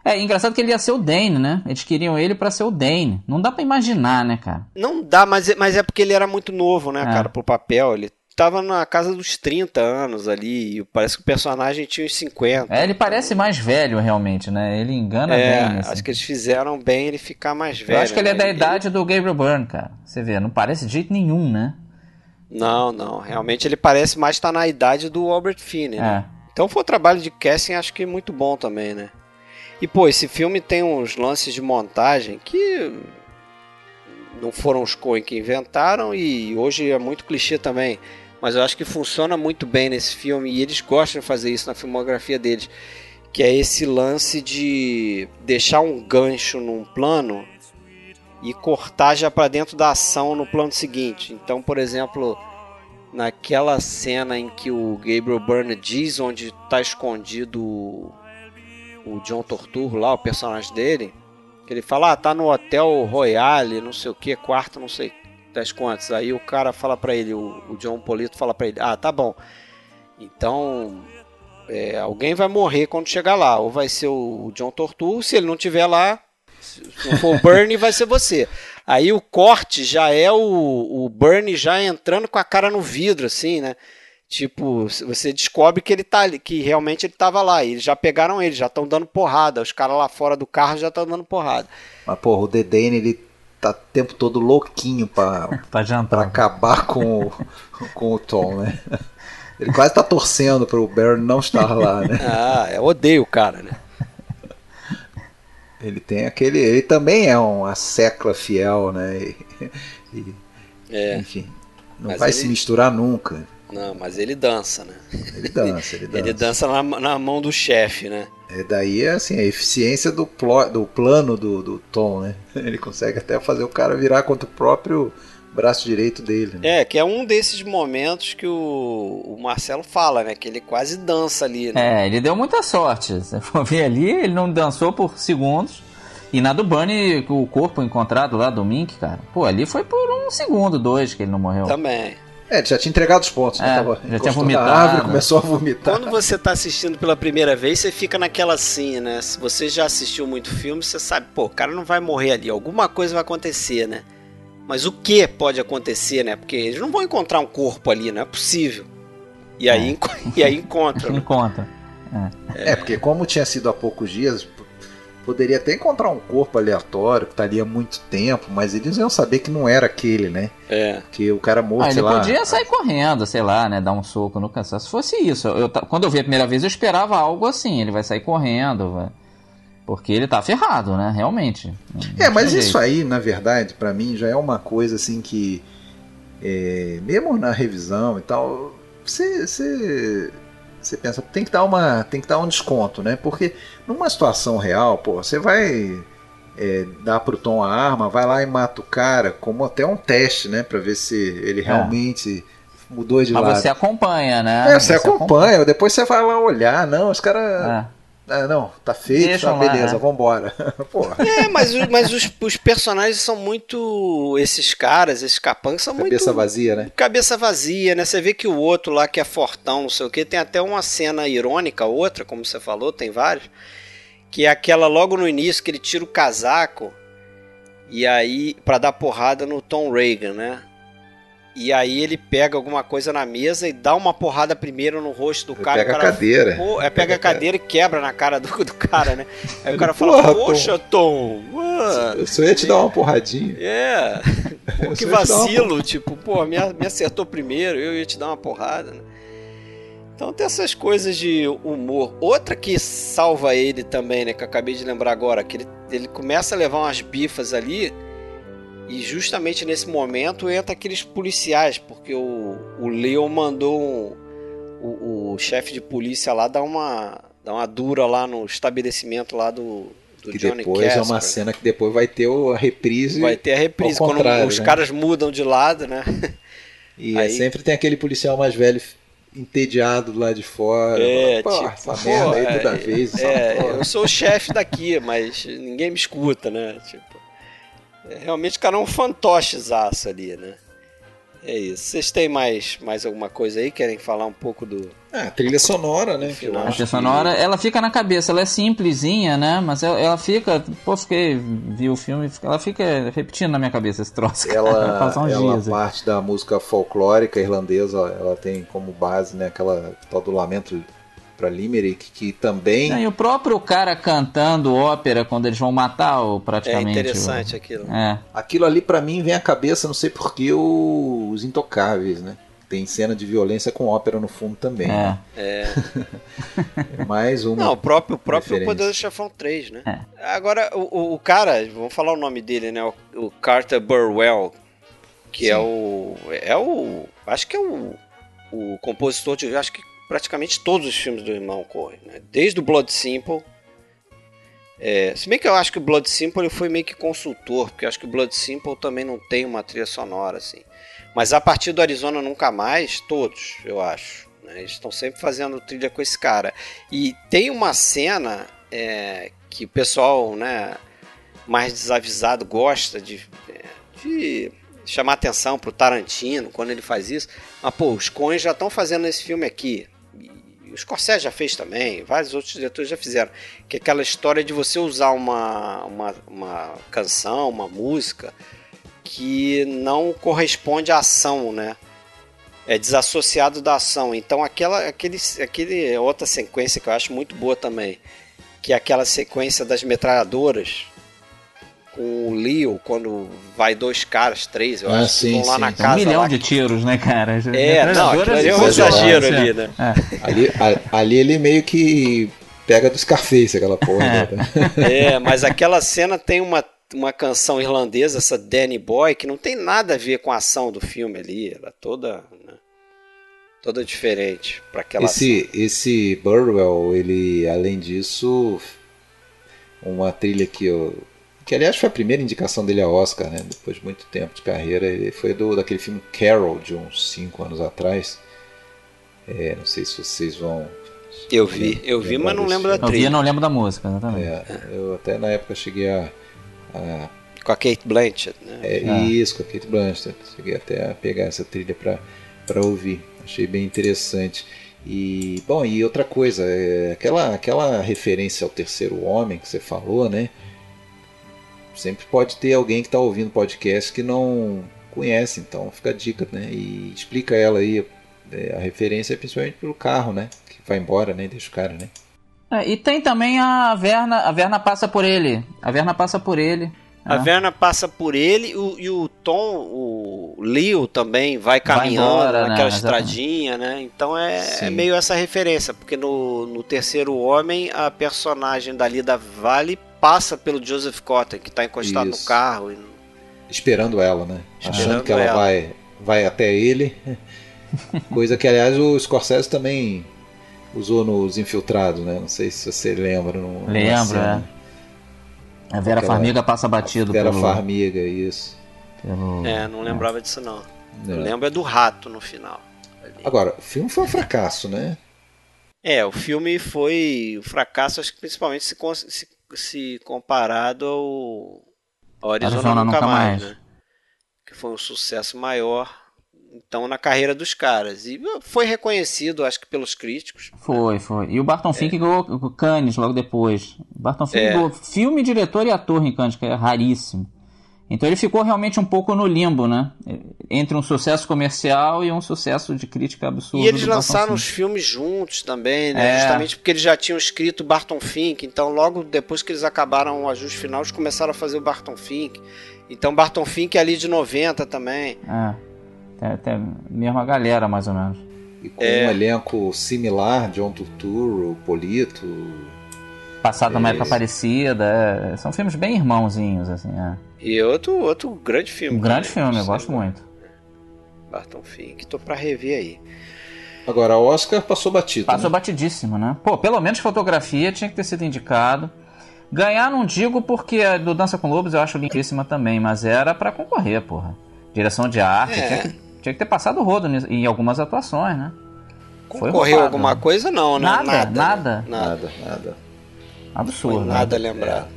É, engraçado que ele ia ser o Dane, né? Eles queriam ele pra ser o Dane. Não dá pra imaginar, né, cara? Não dá, mas é, mas é porque ele era muito novo, né, É. cara, pro papel. Ele tava na casa dos 30 anos ali. E parece que o personagem tinha uns 50. É, ele parece mais velho, realmente, né? Ele engana É, bem. assim. acho que eles fizeram bem ele ficar mais velho. Eu acho que ele é né? da idade do Gabriel Byrne, cara. Você vê, não parece de jeito nenhum, né? Não, não. Realmente ele parece mais estar na idade do Albert Finney, né? É. Então foi um trabalho de casting, acho que muito bom também, né? E, pô, esse filme tem uns lances de montagem que não foram os Coen que inventaram e hoje é muito clichê também. Mas eu acho que funciona muito bem nesse filme e eles gostam de fazer isso na filmografia deles. Que é esse lance de deixar um gancho num plano e cortar já para dentro da ação no plano seguinte. Então, por exemplo, naquela cena em que o Gabriel Byrne diz onde está escondido o, John Torturro lá, o personagem dele, que ele fala, ah, tá no Hotel Royale, não sei o que, quarto, não sei das quantas. Aí o cara fala pra ele, o, o John Polito fala pra ele, ah, tá bom. Então, é, alguém vai morrer quando chegar lá. Ou vai ser o, John Torturro, se ele não tiver lá, se não for o Bernie, vai ser você. Aí o corte já é o, o Bernie já entrando com a cara no vidro, assim, né? Tipo, você descobre que ele tá ali, que realmente ele tava lá. Eles já pegaram ele, já estão dando porrada. Os caras lá fora do carro já estão dando porrada. Mas, porra, o Dane, ele tá o tempo todo louquinho pra, Pra pra acabar com o, com o Tom, né? Ele quase tá torcendo pro Barry não estar lá, né? Ah, eu odeio o cara, né? Ele tem aquele. Ele também é uma secla fiel, né? E, e, É, enfim, não Mas vai ele- se misturar nunca. não, mas ele dança, né? Ele dança, ele dança. Ele dança na, na mão do chefe, né? É daí assim, a eficiência do, plo- do plano do, do Tom, né? Ele consegue até fazer o cara virar contra o próprio braço direito dele. Né? É, que é um desses momentos que o, o Marcelo fala, né? Que ele quase dança ali, né? É, ele deu muita sorte. Se for ver ali, ele não dançou por segundos. E na do Bunny, o corpo encontrado lá do Mink, cara. Pô, ali foi por um segundo, dois que ele não morreu. Também. É, ele já tinha entregado os pontos, né? É, Tava já tinha vomitado. árvore, começou a vomitar. Quando você tá assistindo pela primeira vez, você fica naquela assim, né? Se você já assistiu muito filme, você sabe, pô, o cara não vai morrer ali, alguma coisa vai acontecer, né? Mas o que pode acontecer, né? Porque eles não vão encontrar um corpo ali, não é possível. E aí, enco- e aí encontram. né? Encontra. É, porque como tinha sido há poucos dias, poderia até encontrar um corpo aleatório que estaria há muito tempo, mas eles iam saber que não era aquele, né? É. Que o cara morto, Ah, sei ele lá. podia sair correndo, sei lá, né? Dar um soco no cansaço. Se fosse isso, eu, quando eu vi a primeira vez, eu esperava algo assim. Ele vai sair correndo, vai. Porque ele tá ferrado, né? Realmente. Não É, mas tinha isso jeito. aí, na verdade, pra mim já é uma coisa assim que, é, mesmo na revisão e tal, você, você, você pensa, tem que dar uma, tem que dar um desconto, né? Porque numa situação real, pô, você vai é, dar pro Tom a arma, vai lá e mata o cara, como até um teste, né, Pra ver se ele realmente mudou de Mas lado. você acompanha, né? É, você acompanha, depois você vai lá olhar, não, os caras. É. Ah, não, tá feito, Deixam tá, lá, beleza, né? vambora. Porra, É, mas, mas os, os personagens são muito. Esses caras, esses capangas são cabeça muito. vazia, né? Cabeça vazia, né? Você vê que o outro lá que é fortão, não sei o que, tem até uma cena irônica, outra, como você falou, tem vários. Que é aquela logo no início que ele tira o casaco e aí. pra dar porrada no Tom Reagan, né? E aí ele pega alguma coisa na mesa e dá uma porrada primeiro no rosto do cara. pega o a cara cadeira. Pô, é, pega a cadeira e quebra na cara do, do cara, né? Aí o cara fala, Porra, poxa, Tom, mano. Eu só ia te dar uma porradinha. É, pô, que uma vacilo, tipo, pô, me, me acertou primeiro, eu ia te dar uma porrada, né? Então tem essas coisas de humor. Outra que salva ele também, né, que eu acabei de lembrar agora, que ele, ele começa a levar umas bifas ali e justamente nesse momento entra aqueles policiais, porque o, o Leo mandou um- o, o chefe de polícia lá dar uma, dar uma dura lá no estabelecimento lá do, do Que Johnny depois é uma Casper. cena que depois vai ter a reprise. Vai ter a reprise, quando os né? caras mudam de lado, né? E Aí- é sempre tem aquele policial mais velho entediado lá de fora. É, Pô, tipo, essa merda aí é, toda vez. É, essa porra. eu sou o chefe daqui, mas ninguém me escuta, né? Tipo, é, realmente o cara é um fantochezaço ali, né? É isso. Vocês têm mais, mais alguma coisa aí? Querem falar um pouco do. Ah, trilha sonora, né? que Final. A trilha que- sonora, ela fica na cabeça, ela é simplesinha, né? Mas ela, ela fica. Pô, fiquei. Vi o filme, ela fica repetindo na minha cabeça esse troço. Ela, ela dias. aí. parte da música folclórica irlandesa, ela tem como base, né, aquela tal do lamento para Limerick, que também Não, E o próprio cara cantando ópera quando eles vão matar o É praticamente. interessante o- aquilo. É. aquilo ali pra mim vem à cabeça, não sei porquê, os intocáveis, né? Tem cena de violência com ópera no fundo também. É. É. É Mais uma. Não, o próprio, o próprio Referência. Poder do Chefão 3, né? É. Agora, o, o- o cara, vamos falar o nome dele, né? O, o Carter Burwell, que é Sim. o. É o. Acho que é o, o compositor de. Acho que praticamente todos os filmes do irmão Coen, né? Desde o Blood Simple. É, se bem que eu acho que o Blood Simple ele foi meio que consultor, porque eu acho que o Blood Simple também não tem uma trilha sonora, assim. Mas a partir do Arizona Nunca Mais, todos, eu acho. né? Eles estão sempre fazendo trilha com esse cara. E tem uma cena é, que o pessoal né, mais desavisado gosta de, é, de chamar atenção pro Tarantino quando ele faz isso. Mas, pô, os Coen já estão fazendo esse filme aqui. O Scorsese já fez também, vários outros diretores já fizeram. Que é aquela história de você usar uma, uma, uma canção, uma música que não corresponde à ação, né? É desassociado da ação. Então aquela aquele, aquele outra sequência que eu acho muito boa também, que é aquela sequência das metralhadoras com o Leo quando vai dois caras, três, eu Ah, acho, que sim, vão lá sim. na É um casa milhão lá de que- tiros, né, cara? É, não, aquilo ali é um exagero assim, ali, né? É. Ali, a- ali ele meio que Pega do Scarface aquela porra. né? É, mas aquela cena tem uma, uma canção irlandesa, essa Danny Boy, que não tem nada a ver com a ação do filme ali. Ela é toda. Né, toda diferente para aquela esse, ação. Esse Burwell, ele, além disso, uma trilha que eu. Que aliás foi a primeira indicação dele a Oscar, né? Depois de muito tempo de carreira. Ele foi do, daquele filme Carol, de uns 5 anos atrás. É, não sei se vocês vão. Eu vi, eu vi, mas não lembro da Eu vi trilha. e não lembro da música, exatamente. É, eu até na época cheguei a. a Com a Kate Blanchett, né? é, Ah. Isso, com a Kate Blanchett. Cheguei até a pegar essa trilha para ouvir. Achei bem interessante. E, bom, e outra coisa, é, aquela, aquela referência ao terceiro homem que você falou, né? Sempre pode ter alguém que está ouvindo podcast que não conhece, então fica a dica, né? E explica ela aí, é, a referência é principalmente pelo carro, né? Que vai embora, né? Deixa o cara, né? É, e tem também a Verna, a Verna passa por ele. A Verna passa por ele. A né? Verna passa por ele o- e o Tom, o Leo também vai caminhando embora, né? naquela Exatamente. estradinha, né? Então é, é meio essa referência, porque no, no terceiro homem a personagem dali da Vale passa pelo Joseph Cotten, que está encostado Isso. no carro. e- Esperando ela, né? Achando Esperando que ela, ela. Vai, vai até ele. Coisa que, aliás, o Scorsese também usou nos Infiltrados, né? Não sei se você lembra. No, Lembro, cena. A Vera Aquela- Farmiga passa batido Vera pelo, Farmiga, isso. pelo- É, não lembrava disso não. Eu É. lembro é do rato no final. ali. Agora, o filme foi um fracasso, né? É, o filme foi um fracasso, acho que principalmente se, se, se comparado ao, ao Arizona, Arizona Nunca, Nunca Mais, Mais. né? Que foi um sucesso maior, então, na carreira dos caras. E foi reconhecido, acho que pelos críticos. Foi, foi. E o Barton Fink ganhou o Cannes logo depois. O Barton Fink É. ganhou filme, diretor e ator em Cannes, que é raríssimo. Então ele ficou realmente um pouco no limbo, né? Entre um sucesso comercial e um sucesso de crítica absurdo. E eles lançaram os filmes juntos também, né? É. Justamente porque eles já tinham escrito Barton Fink. Então, logo depois que eles acabaram o ajuste final, eles começaram a fazer o Barton Fink. Então, Barton Fink é ali de 90 também. É. Tem, tem a mesma galera, mais ou menos. E com É. um elenco similar, John Turturro, Polito. Passado numa É época isso. parecida. é. São filmes bem irmãozinhos, assim. É. E outro, outro grande filme. Um grande filme, eu gosto muito. Barton Fink. Tô pra rever aí. Agora, o Oscar passou batido. Passou né? batidíssimo, né? Pô, pelo menos fotografia tinha que ter sido indicado. Ganhar não digo porque a do Dança com Lobos eu acho lindíssima também, mas era pra concorrer, porra. Direção de arte, É. tinha, que, tinha que ter passado o rodo em algumas atuações, né? Concorreu alguma né? coisa? Não, né? Nada, Nada. nada. né? Nada. Nada. Absurdo. Foi né? nada lembrado.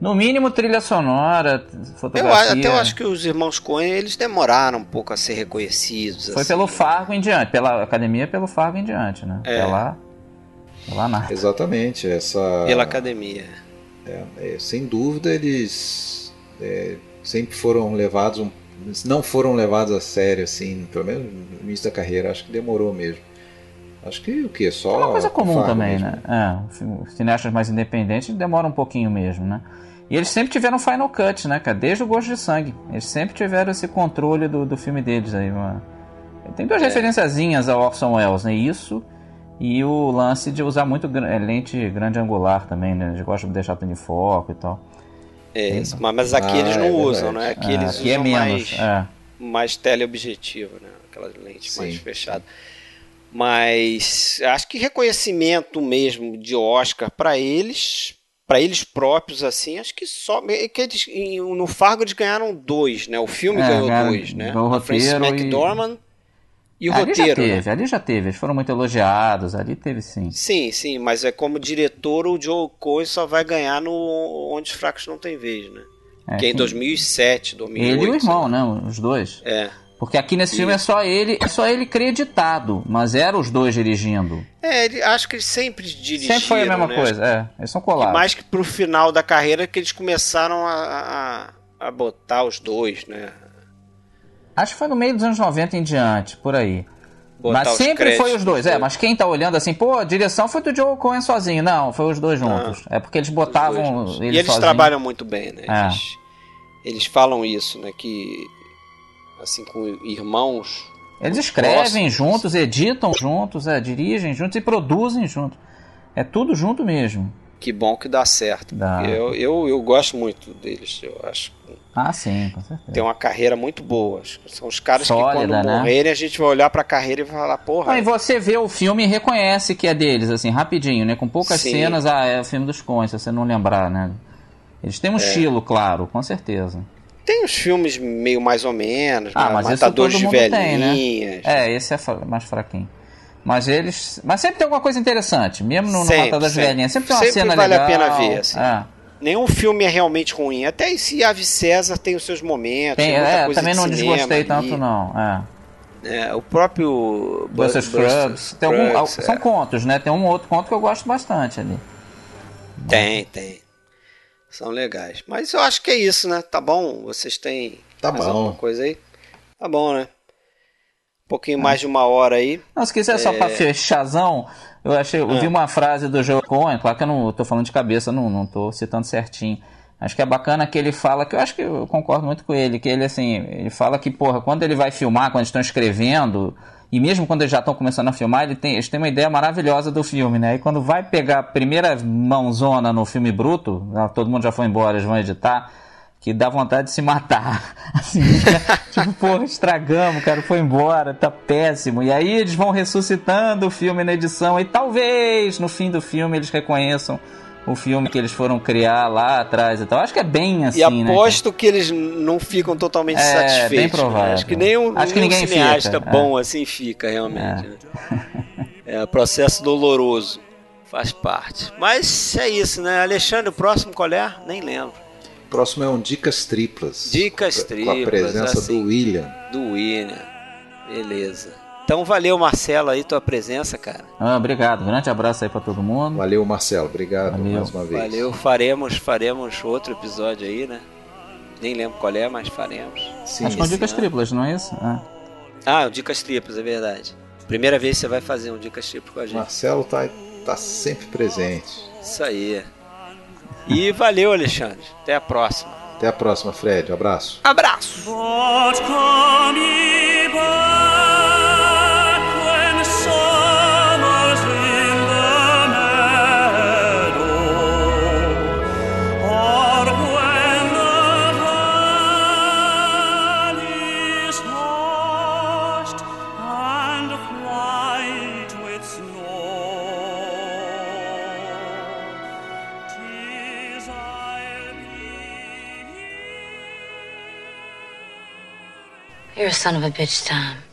No mínimo trilha sonora, Eu, fotografia. até eu acho que os irmãos Coen eles demoraram um pouco a ser reconhecidos. Foi assim. pelo Fargo em diante, pela academia pelo Fargo em diante, né? É. Pela, pela nada. Exatamente. Essa, Pela academia. é, sem dúvida, eles é, sempre foram levados, um- não foram levados a sério, assim, pelo menos no início da carreira. Acho que demorou mesmo. Acho que o que? Só É uma coisa comum também, mesmo. né? É, os cineastas mais independentes demoram um pouquinho mesmo, né? E eles sempre tiveram Final Cut, né, cara? Desde o Gosto de Sangue. Eles sempre tiveram esse controle do, do filme deles aí. Uma... Tem duas É. referenciazinhas ao Orson Welles, né? Isso e o lance de usar muito é, lente grande angular também, né? Eles gostam de deixar tudo em foco e tal. É, mas, mas aqui Ah, eles não é usam, né? Aqui É, eles aqui é usam menos. mais, É. mais teleobjetivo, né? Aquela lente mais Sim. fechada. Mas acho que reconhecimento mesmo de Oscar para eles, para eles próprios, assim, acho que só. é Que eles, no Fargo eles ganharam dois, né? O filme É, ganhou dois, né? o Francis roteiro e- McDormand e, o ali já roteiro. né? teve, ali já teve. Eles foram muito elogiados, ali teve sim. Sim, sim, mas é como diretor o Joe Coen só vai ganhar no Onde os Fracos Não Tem Vez, né? É, que é em quem- 2007, 2008. Ele e o irmão, né? Os dois. É. Porque aqui nesse filme é só ele, é só ele creditado, mas eram os dois dirigindo. É, ele, acho que eles sempre dirigiram, Sempre foi a mesma né? coisa, é. Eles são E colados. mais que pro final da carreira que eles começaram a, a, a botar os dois, né? Acho que foi no meio dos anos 90 em diante, por aí. Botar mas sempre créditos foi os dois, é. Mas quem tá olhando assim, pô, a direção foi do Joe Cohen sozinho. Não, foi os dois juntos. é porque eles botavam eles E eles trabalham muito bem, né? É. Eles, eles falam isso, né? Que assim com irmãos. Eles escrevem próximos. juntos, editam juntos, é, dirigem juntos e produzem juntos. É tudo junto mesmo. Que bom que dá certo. Dá. Eu, eu, eu gosto muito deles. Eu acho Ah, sim, com certeza. tem uma carreira muito boa. São os caras Sólida, que quando né? morrerem a gente vai olhar pra carreira e vai falar, porra. E você vê o filme e reconhece que é deles, assim, rapidinho, né? Com poucas Sim. cenas, ah, é o filme dos Coens, se você não lembrar, né? Eles É. têm um estilo, claro, com certeza. Tem uns filmes meio mais ou menos, Ah, né? mas Matadores de mundo tem, né? Velhinhas. É, esse é mais fraquinho. Mas eles. Mas sempre tem alguma coisa interessante, mesmo no, no Sempre, Matador das sempre. Velhinhas. Sempre tem uma Sempre cena vale a legal. pena ver, assim. É. Nenhum filme é realmente ruim. Até esse Ave César tem os seus momentos. Tem- muita é, coisa também de não desgostei ali. tanto, não. É. É, o próprio Buster Scrubs. Tem algum, Scruggs, são é. contos, né? Tem um outro conto que eu gosto bastante ali. Tem, tem. São legais. Mas eu acho que é isso, né? Tá bom? Vocês têm Tá mais bom. alguma coisa aí? Tá bom, né? Um pouquinho mais de uma hora aí. Não, se quiser só É. pra fechazão, eu achei, eu vi Ah. uma frase do Joe Cohen, claro que eu não tô falando de cabeça, não, não tô citando certinho. Acho que é bacana que ele fala, que eu acho que eu concordo muito com ele, que ele assim, ele fala que, porra, quando ele vai filmar, quando estão escrevendo, e mesmo quando eles já estão começando a filmar, ele tem, eles têm uma ideia maravilhosa do filme, né? E quando vai pegar a primeira mãozona no filme bruto, né, todo mundo já foi embora, eles vão editar, que dá vontade de se matar. Assim, tipo, porra, estragamos, o cara foi embora, tá péssimo. E aí eles vão ressuscitando o filme na edição, e talvez no fim do filme eles reconheçam o filme que eles foram criar lá atrás e tal. Acho que é bem assim, e né? aposto que eles não ficam totalmente É, satisfeitos. bem né? provável. Acho que nem um, Acho que nenhum ninguém cineasta fica, bom assim fica, realmente. né? É. processo doloroso. Faz parte. Mas é isso, né? Alexandre, o próximo qual é? Nem lembro. Próximo é um Dicas Triplas. Dicas Com a Triplas, presença assim. do William. Do William. Beleza. Então valeu, Marcelo, aí tua presença, cara. Ah, obrigado, grande abraço aí pra todo mundo. Valeu, Marcelo. Obrigado Valeu. mais uma vez. Valeu, faremos, faremos outro episódio aí, né? Nem lembro qual é, mas faremos. Sim, Acho que são esse dicas ano. triplas, não é isso? Ah. Ah, o Dicas Triplas, é verdade. Primeira vez que você vai fazer um Dicas Triplas com a gente. Marcelo tá, tá sempre presente. Isso aí. E valeu, Alexandre. Até a próxima. Até a próxima, Fred. Um abraço. Abraço! You're a son of a bitch, Tom.